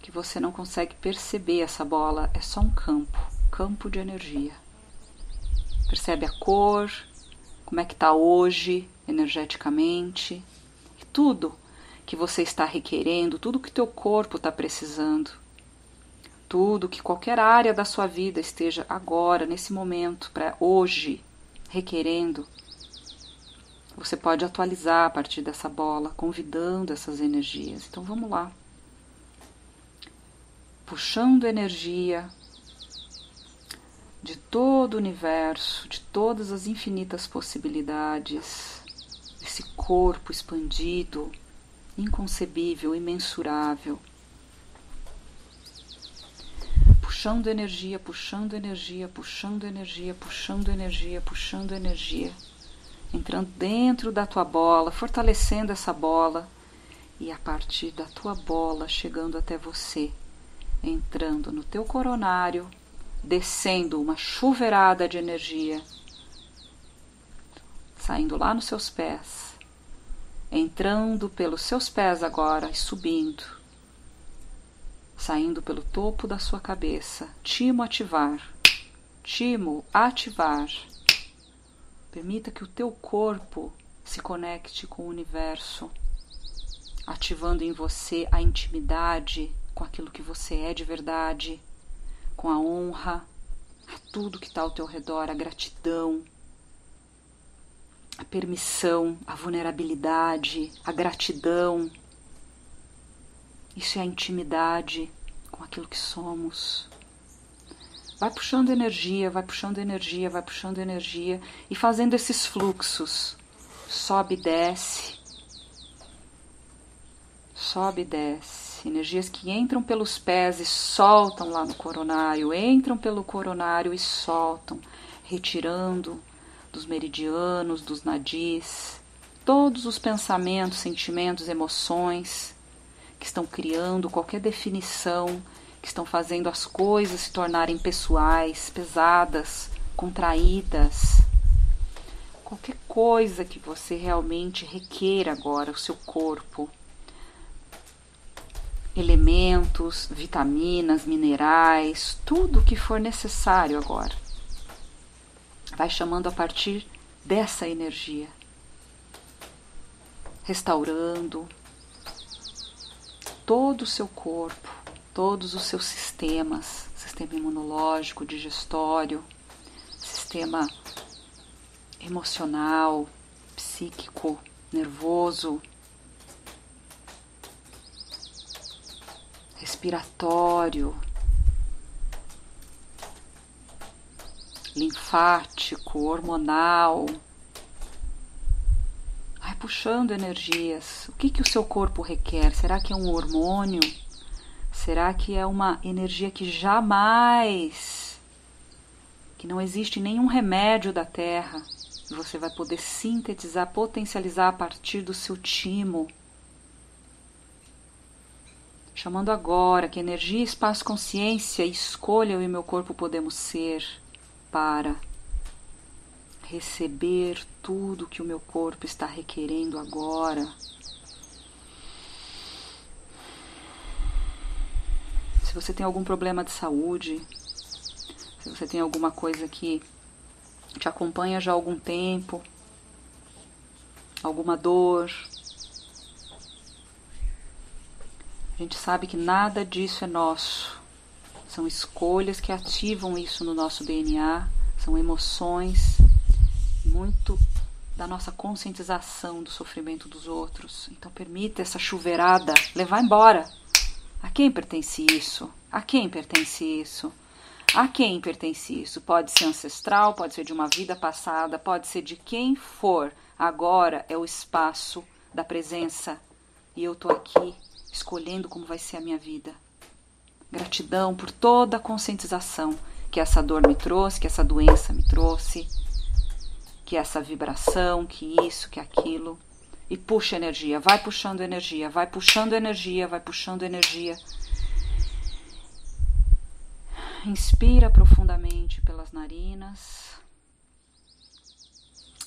que você não consegue perceber essa bola. É só um campo, campo de energia. Percebe a cor, como é que está hoje energeticamente, tudo que você está requerendo, tudo que teu corpo está precisando, tudo que qualquer área da sua vida esteja agora, nesse momento, para hoje, requerendo, você pode atualizar a partir dessa bola, convidando essas energias. Então vamos lá. Puxando energia de todo o universo, de todas as infinitas possibilidades, esse corpo expandido, inconcebível, imensurável. puxando energia, puxando energia, puxando energia, puxando energia, puxando energia, entrando dentro da tua bola, fortalecendo essa bola e a partir da tua bola chegando até você, entrando no teu coronário, descendo uma chuveirada de energia, saindo lá nos seus pés, entrando pelos seus pés agora e subindo saindo pelo topo da sua cabeça. Timo ativar. Timo ativar. Permita que o teu corpo se conecte com o universo, ativando em você a intimidade com aquilo que você é de verdade, com a honra, a tudo que está ao teu redor, a gratidão, a permissão, a vulnerabilidade, a gratidão, isso é a intimidade com aquilo que somos. Vai puxando energia, vai puxando energia, vai puxando energia e fazendo esses fluxos. Sobe e desce. Sobe e desce. Energias que entram pelos pés e soltam lá no coronário, entram pelo coronário e soltam, retirando dos meridianos, dos nadis, todos os pensamentos, sentimentos, emoções que estão criando qualquer definição, que estão fazendo as coisas se tornarem pessoais, pesadas, contraídas. Qualquer coisa que você realmente requeira agora, o seu corpo. Elementos, vitaminas, minerais, tudo o que for necessário agora. Vai chamando a partir dessa energia. Restaurando, todo o seu corpo, todos os seus sistemas, sistema imunológico, digestório, sistema emocional, psíquico, nervoso, respiratório, linfático, hormonal, puxando energias. O que, que o seu corpo requer? Será que é um hormônio? Será que é uma energia que jamais, que não existe nenhum remédio da Terra, você vai poder sintetizar, potencializar a partir do seu timo? Chamando agora que energia, espaço, consciência, escolha eu e meu corpo podemos ser para receber tudo que o meu corpo está requerendo agora. Se você tem algum problema de saúde, se você tem alguma coisa que te acompanha já há algum tempo, alguma dor, a gente sabe que nada disso é nosso. São escolhas que ativam isso no nosso DNA, são emoções muito da nossa conscientização do sofrimento dos outros. Então permita essa chuveirada levar embora. A quem pertence isso? A quem pertence isso? A quem pertence isso? Pode ser ancestral, pode ser de uma vida passada, pode ser de quem for. Agora é o espaço da presença e eu tô aqui escolhendo como vai ser a minha vida. Gratidão por toda a conscientização que essa dor me trouxe, que essa doença me trouxe que essa vibração, que isso, que aquilo. E puxa energia, vai puxando energia, vai puxando energia, vai puxando energia. Inspira profundamente pelas narinas.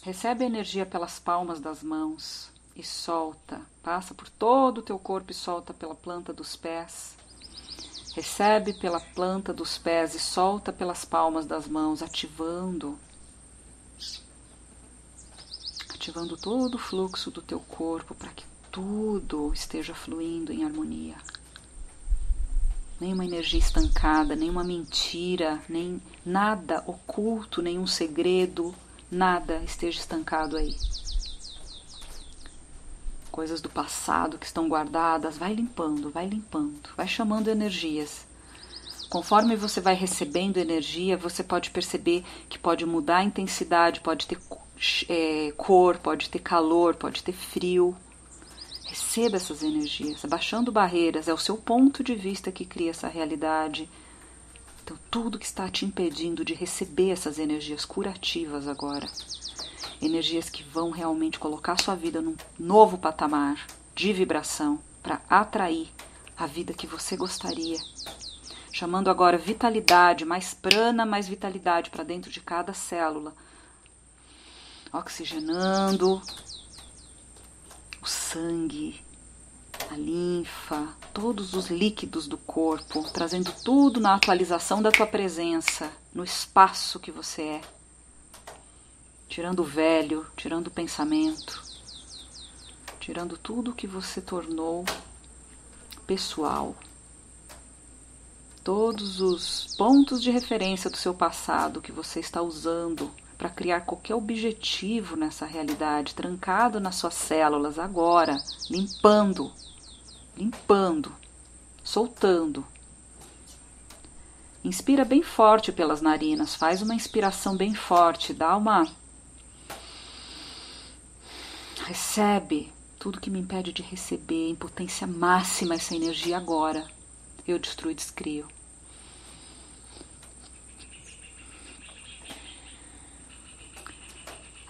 Recebe energia pelas palmas das mãos e solta. Passa por todo o teu corpo e solta pela planta dos pés. Recebe pela planta dos pés e solta pelas palmas das mãos, ativando ativando todo o fluxo do teu corpo para que tudo esteja fluindo em harmonia. Nenhuma energia estancada, nenhuma mentira, nem nada oculto, nenhum segredo, nada esteja estancado aí. Coisas do passado que estão guardadas, vai limpando, vai limpando, vai chamando energias. Conforme você vai recebendo energia, você pode perceber que pode mudar a intensidade, pode ter é, cor, pode ter calor, pode ter frio. Receba essas energias, abaixando barreiras, é o seu ponto de vista que cria essa realidade. Então, tudo que está te impedindo de receber essas energias curativas agora, energias que vão realmente colocar sua vida num novo patamar de vibração para atrair a vida que você gostaria. Chamando agora vitalidade, mais prana, mais vitalidade para dentro de cada célula. Oxigenando o sangue, a linfa, todos os líquidos do corpo, trazendo tudo na atualização da tua presença, no espaço que você é. Tirando o velho, tirando o pensamento, tirando tudo que você tornou pessoal. Todos os pontos de referência do seu passado que você está usando para criar qualquer objetivo nessa realidade, trancado nas suas células agora, limpando limpando, soltando. Inspira bem forte pelas narinas, faz uma inspiração bem forte, dá uma. Recebe tudo que me impede de receber em potência máxima essa energia agora. Eu destruo e descrio.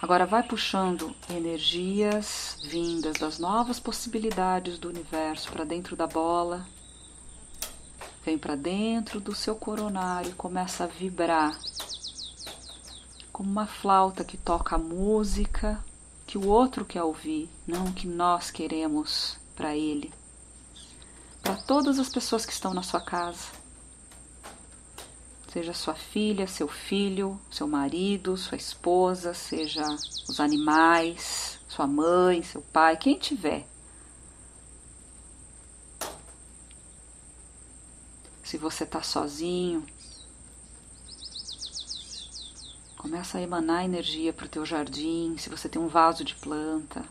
Agora vai puxando energias vindas das novas possibilidades do universo para dentro da bola. Vem para dentro do seu coronário e começa a vibrar. Como uma flauta que toca música que o outro quer ouvir, não que nós queremos para ele. Para todas as pessoas que estão na sua casa seja sua filha, seu filho, seu marido, sua esposa, seja os animais, sua mãe, seu pai, quem tiver. Se você está sozinho, começa a emanar energia para o teu jardim, se você tem um vaso de planta.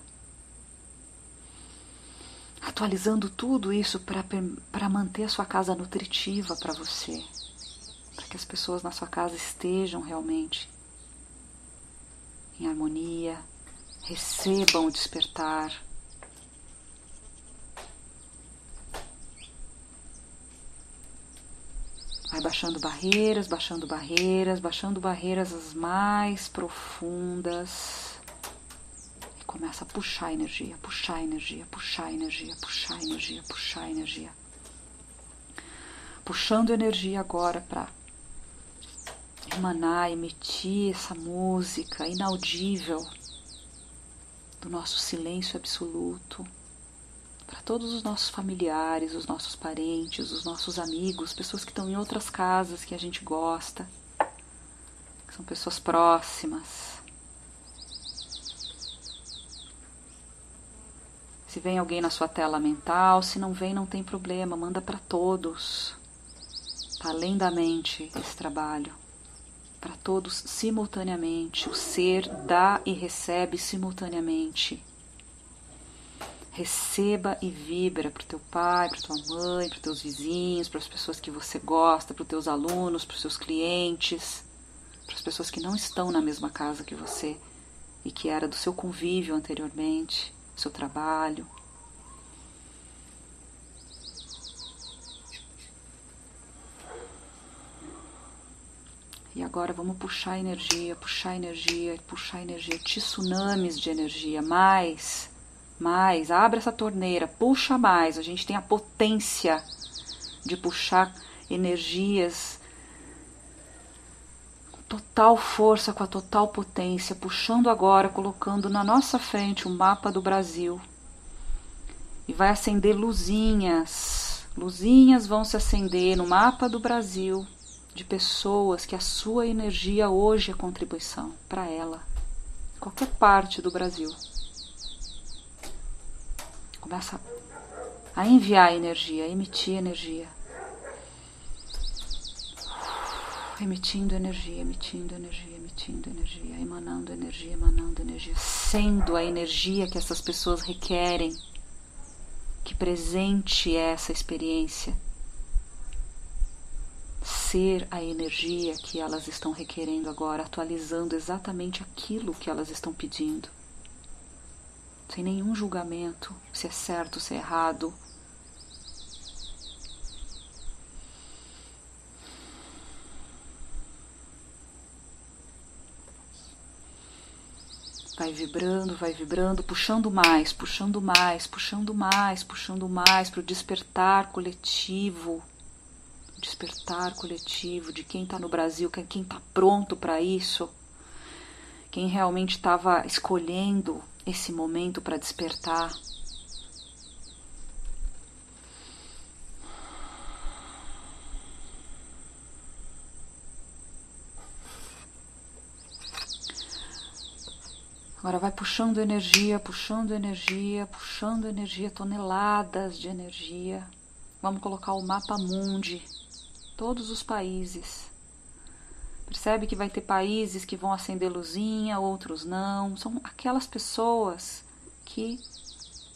Atualizando tudo isso para manter a sua casa nutritiva para você para que as pessoas na sua casa estejam realmente em harmonia, recebam o despertar. Vai baixando barreiras, baixando barreiras, baixando barreiras as mais profundas. E começa a puxar energia, puxar energia, puxar energia, puxar energia, puxar energia. Puxando energia agora para emanar, emitir essa música inaudível do nosso silêncio absoluto para todos os nossos familiares, os nossos parentes, os nossos amigos, pessoas que estão em outras casas que a gente gosta, que são pessoas próximas. Se vem alguém na sua tela mental, se não vem, não tem problema, manda para todos. Tá além da mente esse trabalho para todos simultaneamente. O ser dá e recebe simultaneamente. Receba e vibra para o teu pai, para tua mãe, para teus vizinhos, para as pessoas que você gosta, para os teus alunos, para os seus clientes, para as pessoas que não estão na mesma casa que você e que era do seu convívio anteriormente, seu trabalho, E agora vamos puxar energia, puxar energia, puxar energia, tsunamis de energia, mais, mais. Abre essa torneira, puxa mais. A gente tem a potência de puxar energias com total força, com a total potência, puxando agora, colocando na nossa frente o mapa do Brasil. E vai acender luzinhas. Luzinhas vão se acender no mapa do Brasil de pessoas que a sua energia hoje é contribuição para ela, qualquer parte do Brasil. A enviar energia, a emitir energia. Emitindo energia, emitindo energia, emitindo energia, emanando energia, emanando energia, sendo a energia que essas pessoas requerem. Que presente é essa experiência ser a energia que elas estão requerendo agora, atualizando exatamente aquilo que elas estão pedindo sem nenhum julgamento, se é certo, se é errado. Vai vibrando, vai vibrando, puxando mais, puxando mais, puxando mais, puxando mais para o despertar coletivo. Despertar coletivo de quem está no Brasil, quem está pronto para isso, quem realmente estava escolhendo esse momento para despertar. Agora vai puxando energia, puxando energia, puxando energia, toneladas de energia. Vamos colocar o mapa mundi, todos os países. Percebe que vai ter países que vão acender luzinha, outros não. São aquelas pessoas que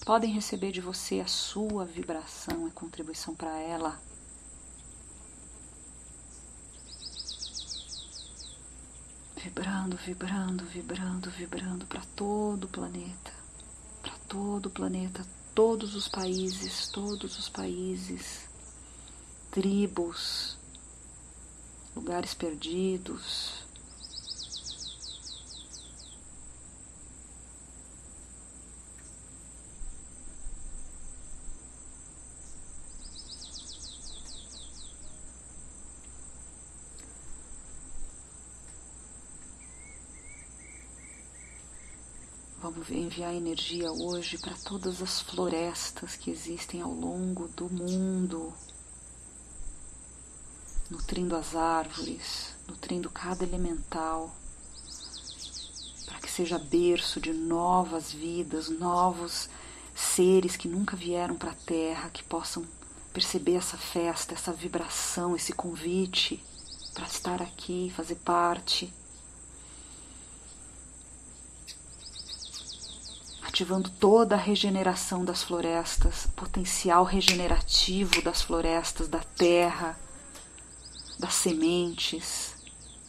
podem receber de você a sua vibração e contribuição para ela. vibrando, vibrando, vibrando, vibrando para todo o planeta, para todo o planeta, todos os países, todos os países, tribos, lugares perdidos, Vamos enviar energia hoje para todas as florestas que existem ao longo do mundo, nutrindo as árvores, nutrindo cada elemental, para que seja berço de novas vidas, novos seres que nunca vieram para a Terra, que possam perceber essa festa, essa vibração, esse convite para estar aqui, fazer parte. ativando toda a regeneração das florestas, potencial regenerativo das florestas, da terra, das sementes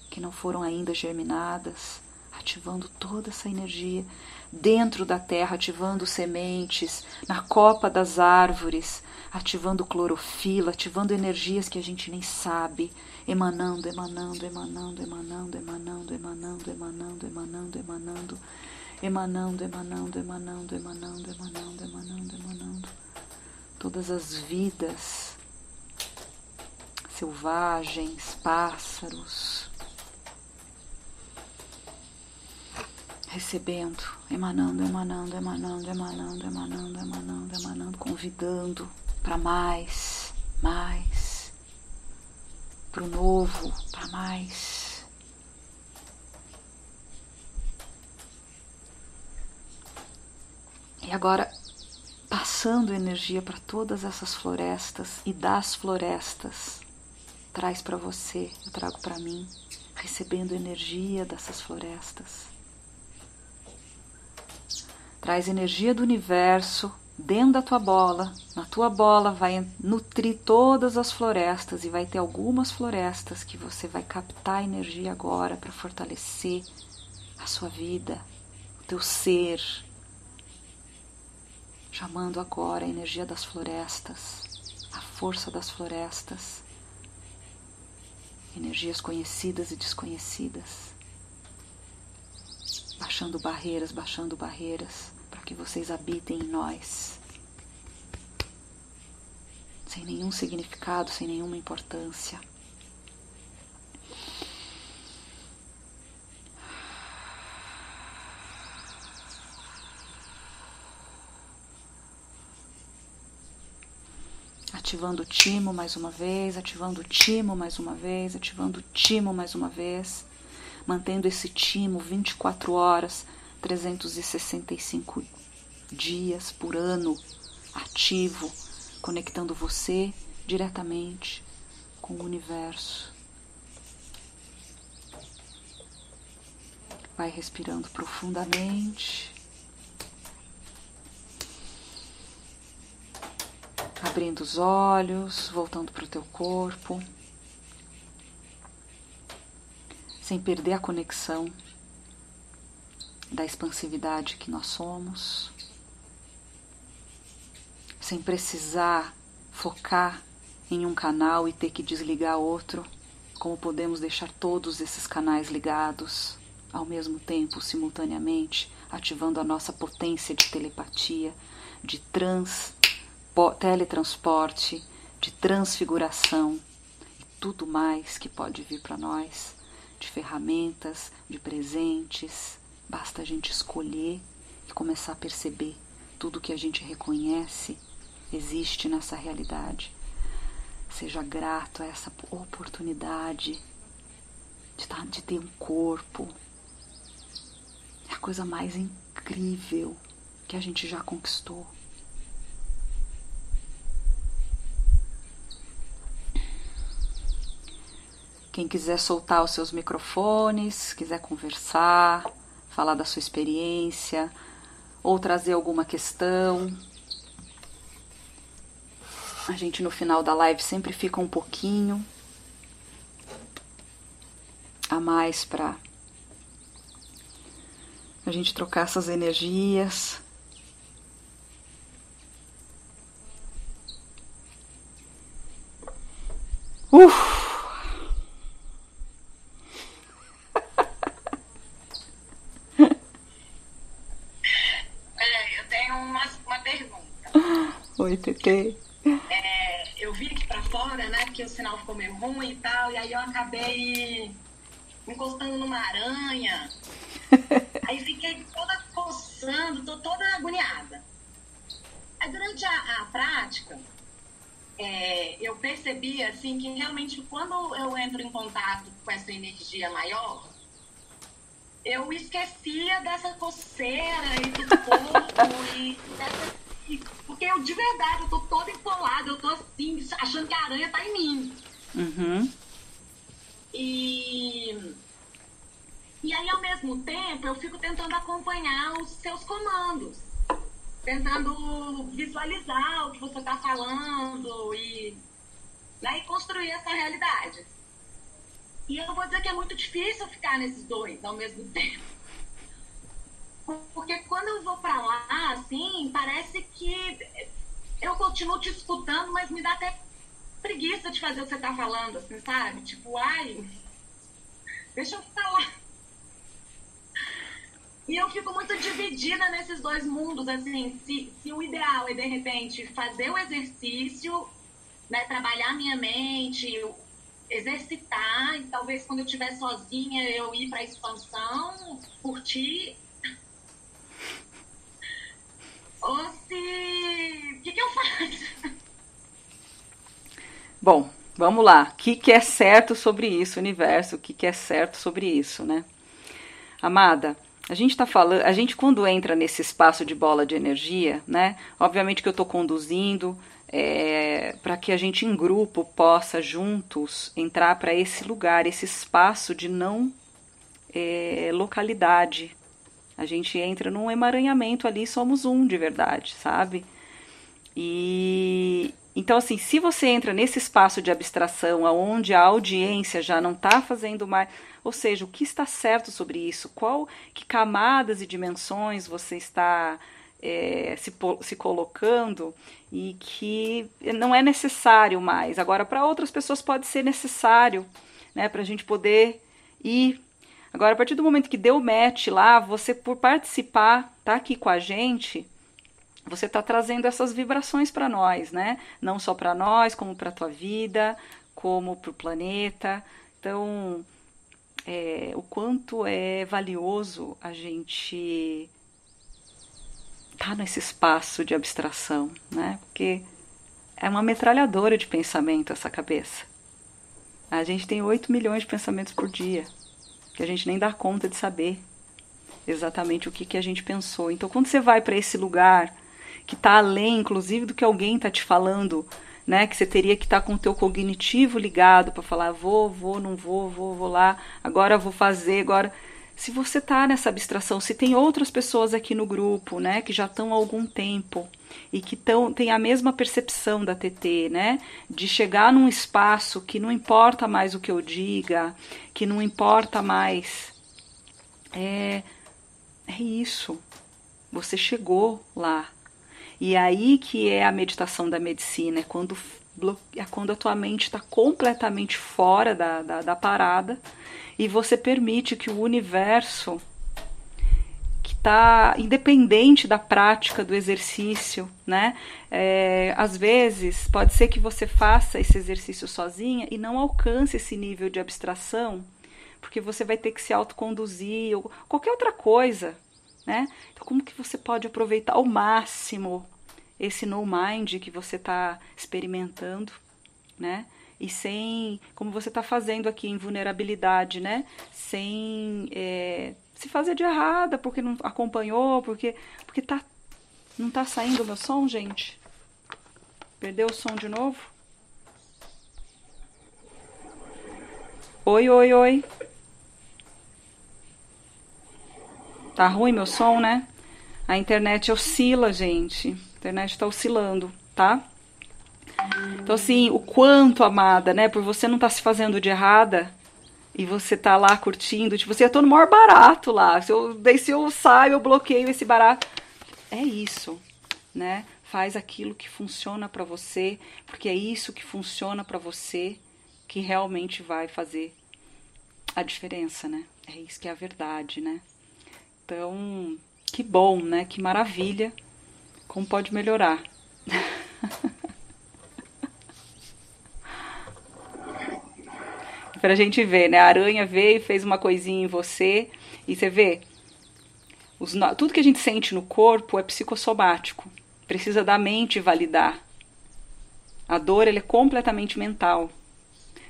que não foram ainda germinadas, ativando toda essa energia dentro da terra, ativando sementes, na copa das árvores, ativando clorofila, ativando energias que a gente nem sabe, emanando, emanando, emanando, emanando, emanando, emanando, emanando, emanando, emanando emanando, emanando, emanando, emanando, emanando, emanando, emanando. Todas as vidas selvagens, pássaros, recebendo, emanando, emanando, emanando, emanando, emanando, emanando, emanando, convidando para mais, mais, para o novo, para mais. E agora, passando energia para todas essas florestas e das florestas, traz para você, eu trago para mim, recebendo energia dessas florestas. Traz energia do universo dentro da tua bola. Na tua bola vai nutrir todas as florestas e vai ter algumas florestas que você vai captar energia agora para fortalecer a sua vida, o teu ser, chamando agora a energia das florestas, a força das florestas, energias conhecidas e desconhecidas, baixando barreiras, baixando barreiras, para que vocês habitem em nós, sem nenhum significado, sem nenhuma importância. Ativando o timo mais uma vez, ativando o timo mais uma vez, ativando o timo mais uma vez, mantendo esse timo 24 horas, 365 dias por ano ativo, conectando você diretamente com o universo. Vai respirando profundamente. Abrindo os olhos, voltando para o teu corpo, sem perder a conexão da expansividade que nós somos, sem precisar focar em um canal e ter que desligar outro, como podemos deixar todos esses canais ligados ao mesmo tempo, simultaneamente, ativando a nossa potência de telepatia, de trans, teletransporte, de transfiguração e tudo mais que pode vir para nós, de ferramentas, de presentes. Basta a gente escolher e começar a perceber tudo que a gente reconhece existe nessa realidade. Seja grato a essa oportunidade de, tá, de ter um corpo. É a coisa mais incrível que a gente já conquistou. Quem quiser soltar os seus microfones, quiser conversar, falar da sua experiência ou trazer alguma questão, a gente no final da live sempre fica um pouquinho a mais para a gente trocar essas energias. Uf! É, eu tenho uma, uma pergunta. Oi, Tetê fora, né? Porque o sinal ficou meio ruim e tal. E aí eu acabei encostando numa aranha. aí fiquei toda coçando, tô toda agoniada. Aí durante a, a prática, é, eu percebi assim que realmente quando eu entro em contato com essa energia maior, eu esquecia dessa coceira e do corpo e dessa porque eu, de verdade, eu tô toda empolada, eu tô assim, achando que a aranha tá em mim. Uhum. E. E aí, ao mesmo tempo, eu fico tentando acompanhar os seus comandos. Tentando visualizar o que você está falando e, né, e construir essa realidade. E eu vou dizer que é muito difícil ficar nesses dois ao mesmo tempo. Porque quando eu vou para lá, assim, parece que eu continuo te escutando, mas me dá até preguiça de fazer o que você tá falando, assim, sabe? Tipo, ai, deixa eu lá. E eu fico muito dividida nesses dois mundos, assim, se, se o ideal é, de repente, fazer o exercício, né, trabalhar minha mente, exercitar, e talvez quando eu estiver sozinha eu ir para expansão, curtir, se. O que, que eu faço? Bom, vamos lá. O que, que é certo sobre isso, universo? O que, que é certo sobre isso, né? Amada, a gente está falando, a gente quando entra nesse espaço de bola de energia, né? Obviamente que eu estou conduzindo é, para que a gente em grupo possa juntos entrar para esse lugar, esse espaço de não é, localidade, a gente entra num emaranhamento ali, somos um de verdade, sabe? E então assim, se você entra nesse espaço de abstração aonde a audiência já não está fazendo mais, ou seja, o que está certo sobre isso? Qual que camadas e dimensões você está é, se, se colocando e que não é necessário mais. Agora, para outras pessoas pode ser necessário, né, para a gente poder ir Agora, a partir do momento que deu match lá, você, por participar, tá aqui com a gente, você está trazendo essas vibrações para nós, né? Não só para nós, como para tua vida, como para o planeta. Então, é, o quanto é valioso a gente estar tá nesse espaço de abstração, né? Porque é uma metralhadora de pensamento essa cabeça. A gente tem 8 milhões de pensamentos por dia que a gente nem dá conta de saber exatamente o que, que a gente pensou. Então, quando você vai para esse lugar que está além, inclusive, do que alguém está te falando, né, que você teria que estar tá com o teu cognitivo ligado para falar vou, vou, não vou, vou, vou lá, agora vou fazer, agora se você está nessa abstração, se tem outras pessoas aqui no grupo, né, que já estão há algum tempo e que tão, têm a mesma percepção da TT, né, de chegar num espaço que não importa mais o que eu diga, que não importa mais, é, é isso. Você chegou lá. E aí que é a meditação da medicina, é quando é quando a tua mente está completamente fora da, da, da parada e você permite que o universo que está independente da prática do exercício, né? É, às vezes pode ser que você faça esse exercício sozinha e não alcance esse nível de abstração, porque você vai ter que se autoconduzir ou qualquer outra coisa, né? Então, como que você pode aproveitar ao máximo esse no mind que você está experimentando, né? E sem, como você está fazendo aqui em vulnerabilidade, né? Sem é, se fazer de errada porque não acompanhou, porque porque tá não tá saindo o meu som, gente. Perdeu o som de novo? Oi, oi, oi. Tá ruim meu som, né? A internet oscila, gente. A internet está oscilando, tá? Então, assim, o quanto, amada, né? Por você não estar tá se fazendo de errada e você tá lá curtindo, tipo, você assim, eu tô no maior barato lá. Se eu, daí se eu saio, eu bloqueio esse barato. É isso, né? Faz aquilo que funciona para você, porque é isso que funciona para você que realmente vai fazer a diferença, né? É isso que é a verdade, né? Então, que bom, né? Que maravilha como pode melhorar? Pra gente ver, né? A aranha veio e fez uma coisinha em você. E você vê, os, tudo que a gente sente no corpo é psicossomático. Precisa da mente validar. A dor é completamente mental.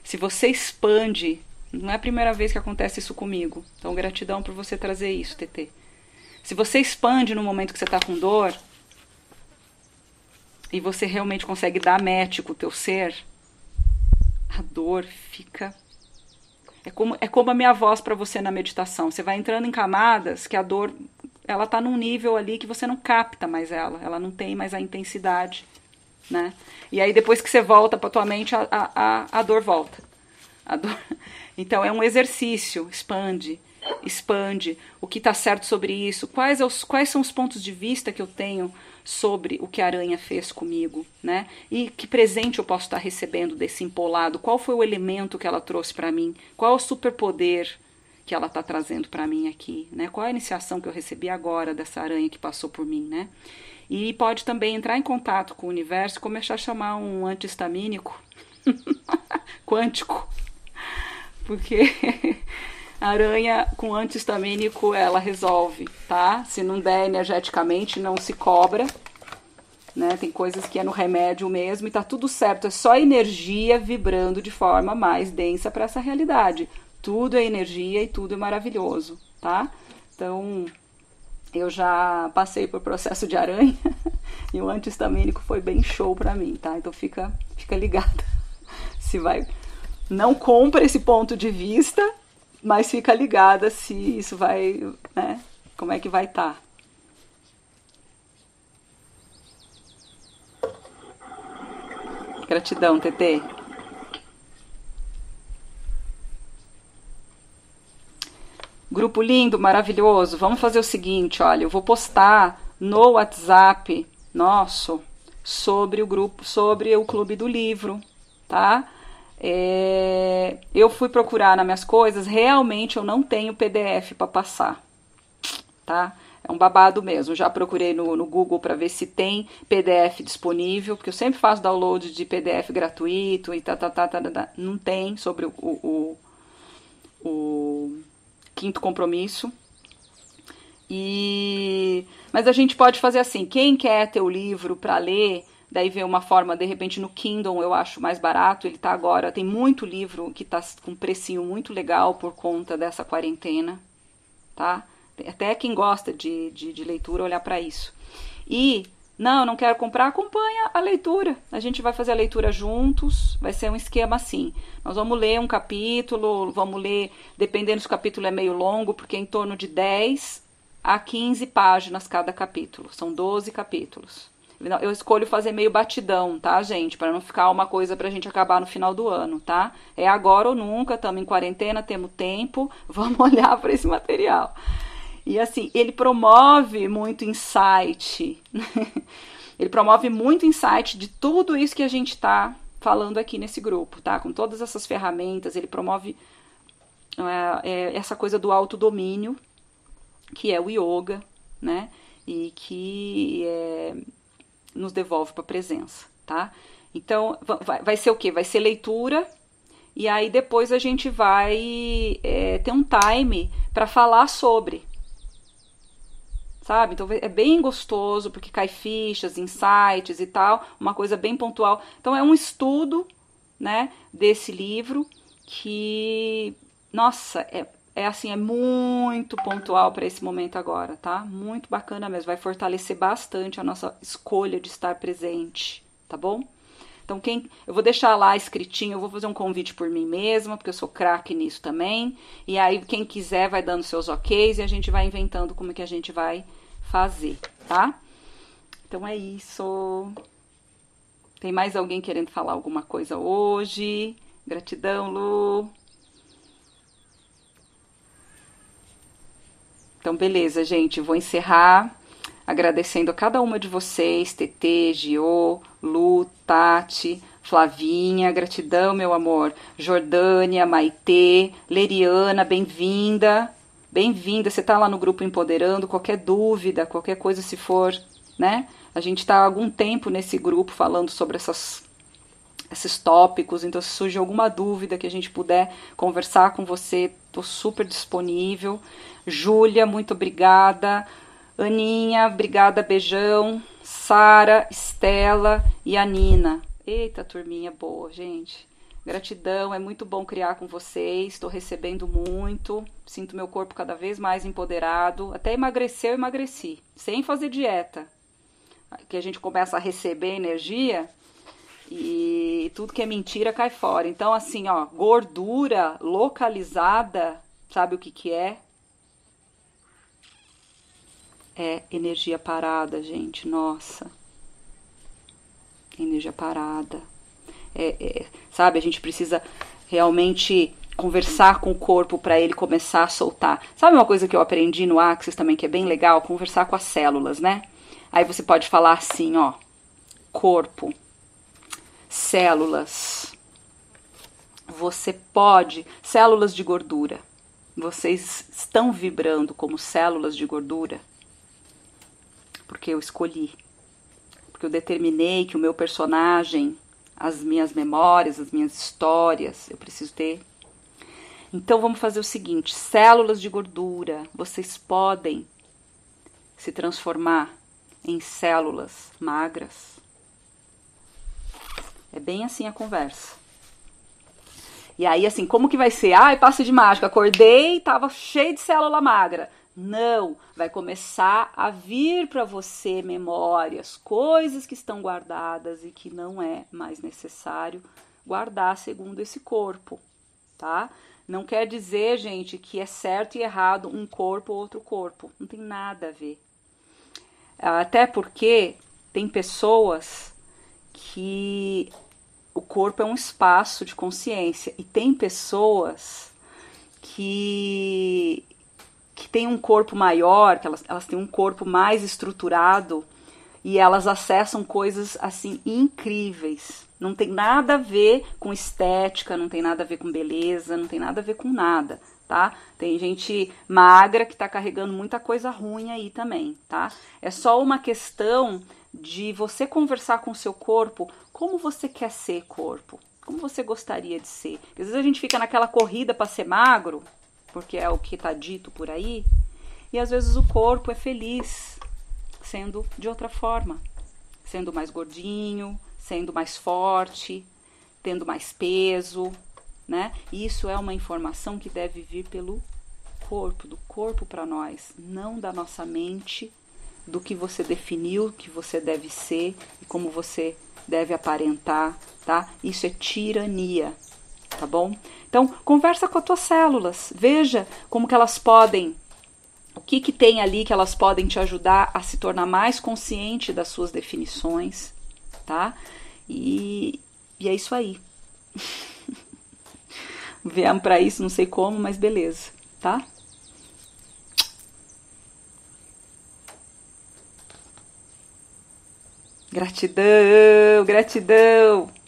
Se você expande, não é a primeira vez que acontece isso comigo. Então, gratidão por você trazer isso, TT. Se você expande no momento que você está com dor, e você realmente consegue dar match com o teu ser, a dor fica. É como, é como a minha voz para você na meditação. Você vai entrando em camadas que a dor ela tá num nível ali que você não capta mais ela, ela não tem mais a intensidade, né? E aí depois que você volta para tua mente, a, a, a dor volta. A dor... Então é um exercício, expande, expande. O que está certo sobre isso? Quais, é os, quais são os pontos de vista que eu tenho sobre o que a aranha fez comigo, né? E que presente eu posso estar recebendo desse empolado? Qual foi o elemento que ela trouxe para mim? Qual é o superpoder que ela está trazendo para mim aqui, né? Qual a iniciação que eu recebi agora dessa aranha que passou por mim, né? E pode também entrar em contato com o universo, começar a chamar um antihistamínico quântico, porque a aranha com antihistamínico ela resolve, tá? Se não der energeticamente, não se cobra. Né? Tem coisas que é no remédio mesmo e tá tudo certo. É só energia vibrando de forma mais densa para essa realidade. Tudo é energia e tudo é maravilhoso, tá? Então, eu já passei por processo de aranha e o antihistamínico foi bem show para mim, tá? Então fica, fica ligada. Se vai, não compra esse ponto de vista, mas fica ligada se isso vai, né? Como é que vai estar. Tá. Gratidão, TT. Grupo lindo, maravilhoso. Vamos fazer o seguinte, olha, eu vou postar no WhatsApp nosso sobre o grupo, sobre o Clube do Livro, tá? É, eu fui procurar nas minhas coisas, realmente eu não tenho PDF para passar, tá? É um babado mesmo. Já procurei no, no Google para ver se tem PDF disponível, porque eu sempre faço download de PDF gratuito e tá, tá, tá, tá, tá. não tem sobre o, o, o quinto compromisso. E mas a gente pode fazer assim, quem quer ter o livro para ler, Daí vê uma forma, de repente, no Kindle eu acho mais barato. Ele tá agora, tem muito livro que tá com um precinho muito legal por conta dessa quarentena, tá? Até quem gosta de, de, de leitura olhar para isso. E não, não quero comprar, acompanha a leitura. A gente vai fazer a leitura juntos, vai ser um esquema assim. Nós vamos ler um capítulo, vamos ler, dependendo se o capítulo é meio longo, porque é em torno de 10 a 15 páginas cada capítulo. São 12 capítulos. Eu escolho fazer meio batidão, tá, gente? Para não ficar uma coisa pra gente acabar no final do ano, tá? É agora ou nunca, estamos em quarentena, temos tempo, vamos olhar para esse material. E assim, ele promove muito insight. ele promove muito insight de tudo isso que a gente está falando aqui nesse grupo, tá? Com todas essas ferramentas, ele promove é, é, essa coisa do autodomínio, que é o yoga, né? E que é, nos devolve para a presença, tá? Então, vai, vai ser o quê? Vai ser leitura, e aí depois a gente vai é, ter um time para falar sobre. Sabe? Então é bem gostoso, porque cai fichas, insights e tal, uma coisa bem pontual. Então é um estudo, né, desse livro que, nossa, é, é assim, é muito pontual para esse momento agora, tá? Muito bacana mesmo, vai fortalecer bastante a nossa escolha de estar presente, tá bom? Então, quem eu vou deixar lá escritinho, eu vou fazer um convite por mim mesma, porque eu sou craque nisso também. E aí, quem quiser vai dando seus OKs e a gente vai inventando como que a gente vai fazer, tá? Então é isso. Tem mais alguém querendo falar alguma coisa hoje? Gratidão, Lu. Então, beleza, gente. Vou encerrar agradecendo a cada uma de vocês, TT, Gio, Lu, Tati, Flavinha, gratidão, meu amor, Jordânia, Maitê, Leriana, bem-vinda, bem-vinda, você está lá no grupo Empoderando, qualquer dúvida, qualquer coisa se for, né? A gente está há algum tempo nesse grupo falando sobre essas, esses tópicos, então se surge alguma dúvida que a gente puder conversar com você, estou super disponível. Júlia, muito obrigada. Aninha, obrigada, beijão. Sara, Estela e a Nina. Eita, turminha boa, gente. Gratidão, é muito bom criar com vocês. Estou recebendo muito. Sinto meu corpo cada vez mais empoderado. Até emagreceu, emagreci. Sem fazer dieta. Que a gente começa a receber energia e tudo que é mentira cai fora. Então, assim, ó, gordura localizada, sabe o que, que é? É energia parada, gente. Nossa. Energia parada. É, é, sabe, a gente precisa realmente conversar com o corpo para ele começar a soltar. Sabe uma coisa que eu aprendi no Axis também que é bem legal? Conversar com as células, né? Aí você pode falar assim, ó, corpo, células. Você pode, células de gordura. Vocês estão vibrando como células de gordura? Porque eu escolhi. Porque eu determinei que o meu personagem, as minhas memórias, as minhas histórias, eu preciso ter. Então vamos fazer o seguinte: células de gordura, vocês podem se transformar em células magras. É bem assim a conversa. E aí, assim, como que vai ser? Ai, passe de mágica, acordei, tava cheio de célula magra. Não, vai começar a vir para você memórias, coisas que estão guardadas e que não é mais necessário guardar segundo esse corpo, tá? Não quer dizer, gente, que é certo e errado um corpo ou outro corpo. Não tem nada a ver. Até porque tem pessoas que o corpo é um espaço de consciência e tem pessoas que que têm um corpo maior, que elas, elas têm um corpo mais estruturado e elas acessam coisas assim incríveis. Não tem nada a ver com estética, não tem nada a ver com beleza, não tem nada a ver com nada, tá? Tem gente magra que tá carregando muita coisa ruim aí também, tá? É só uma questão de você conversar com o seu corpo como você quer ser corpo, como você gostaria de ser. Às vezes a gente fica naquela corrida para ser magro, porque é o que está dito por aí, e às vezes o corpo é feliz sendo de outra forma, sendo mais gordinho, sendo mais forte, tendo mais peso, né? Isso é uma informação que deve vir pelo corpo, do corpo para nós, não da nossa mente, do que você definiu que você deve ser e como você deve aparentar, tá? Isso é tirania, tá bom? Então, conversa com as tuas células, veja como que elas podem, o que que tem ali que elas podem te ajudar a se tornar mais consciente das suas definições, tá? E, e é isso aí. Viemos para isso, não sei como, mas beleza, tá? Gratidão, gratidão.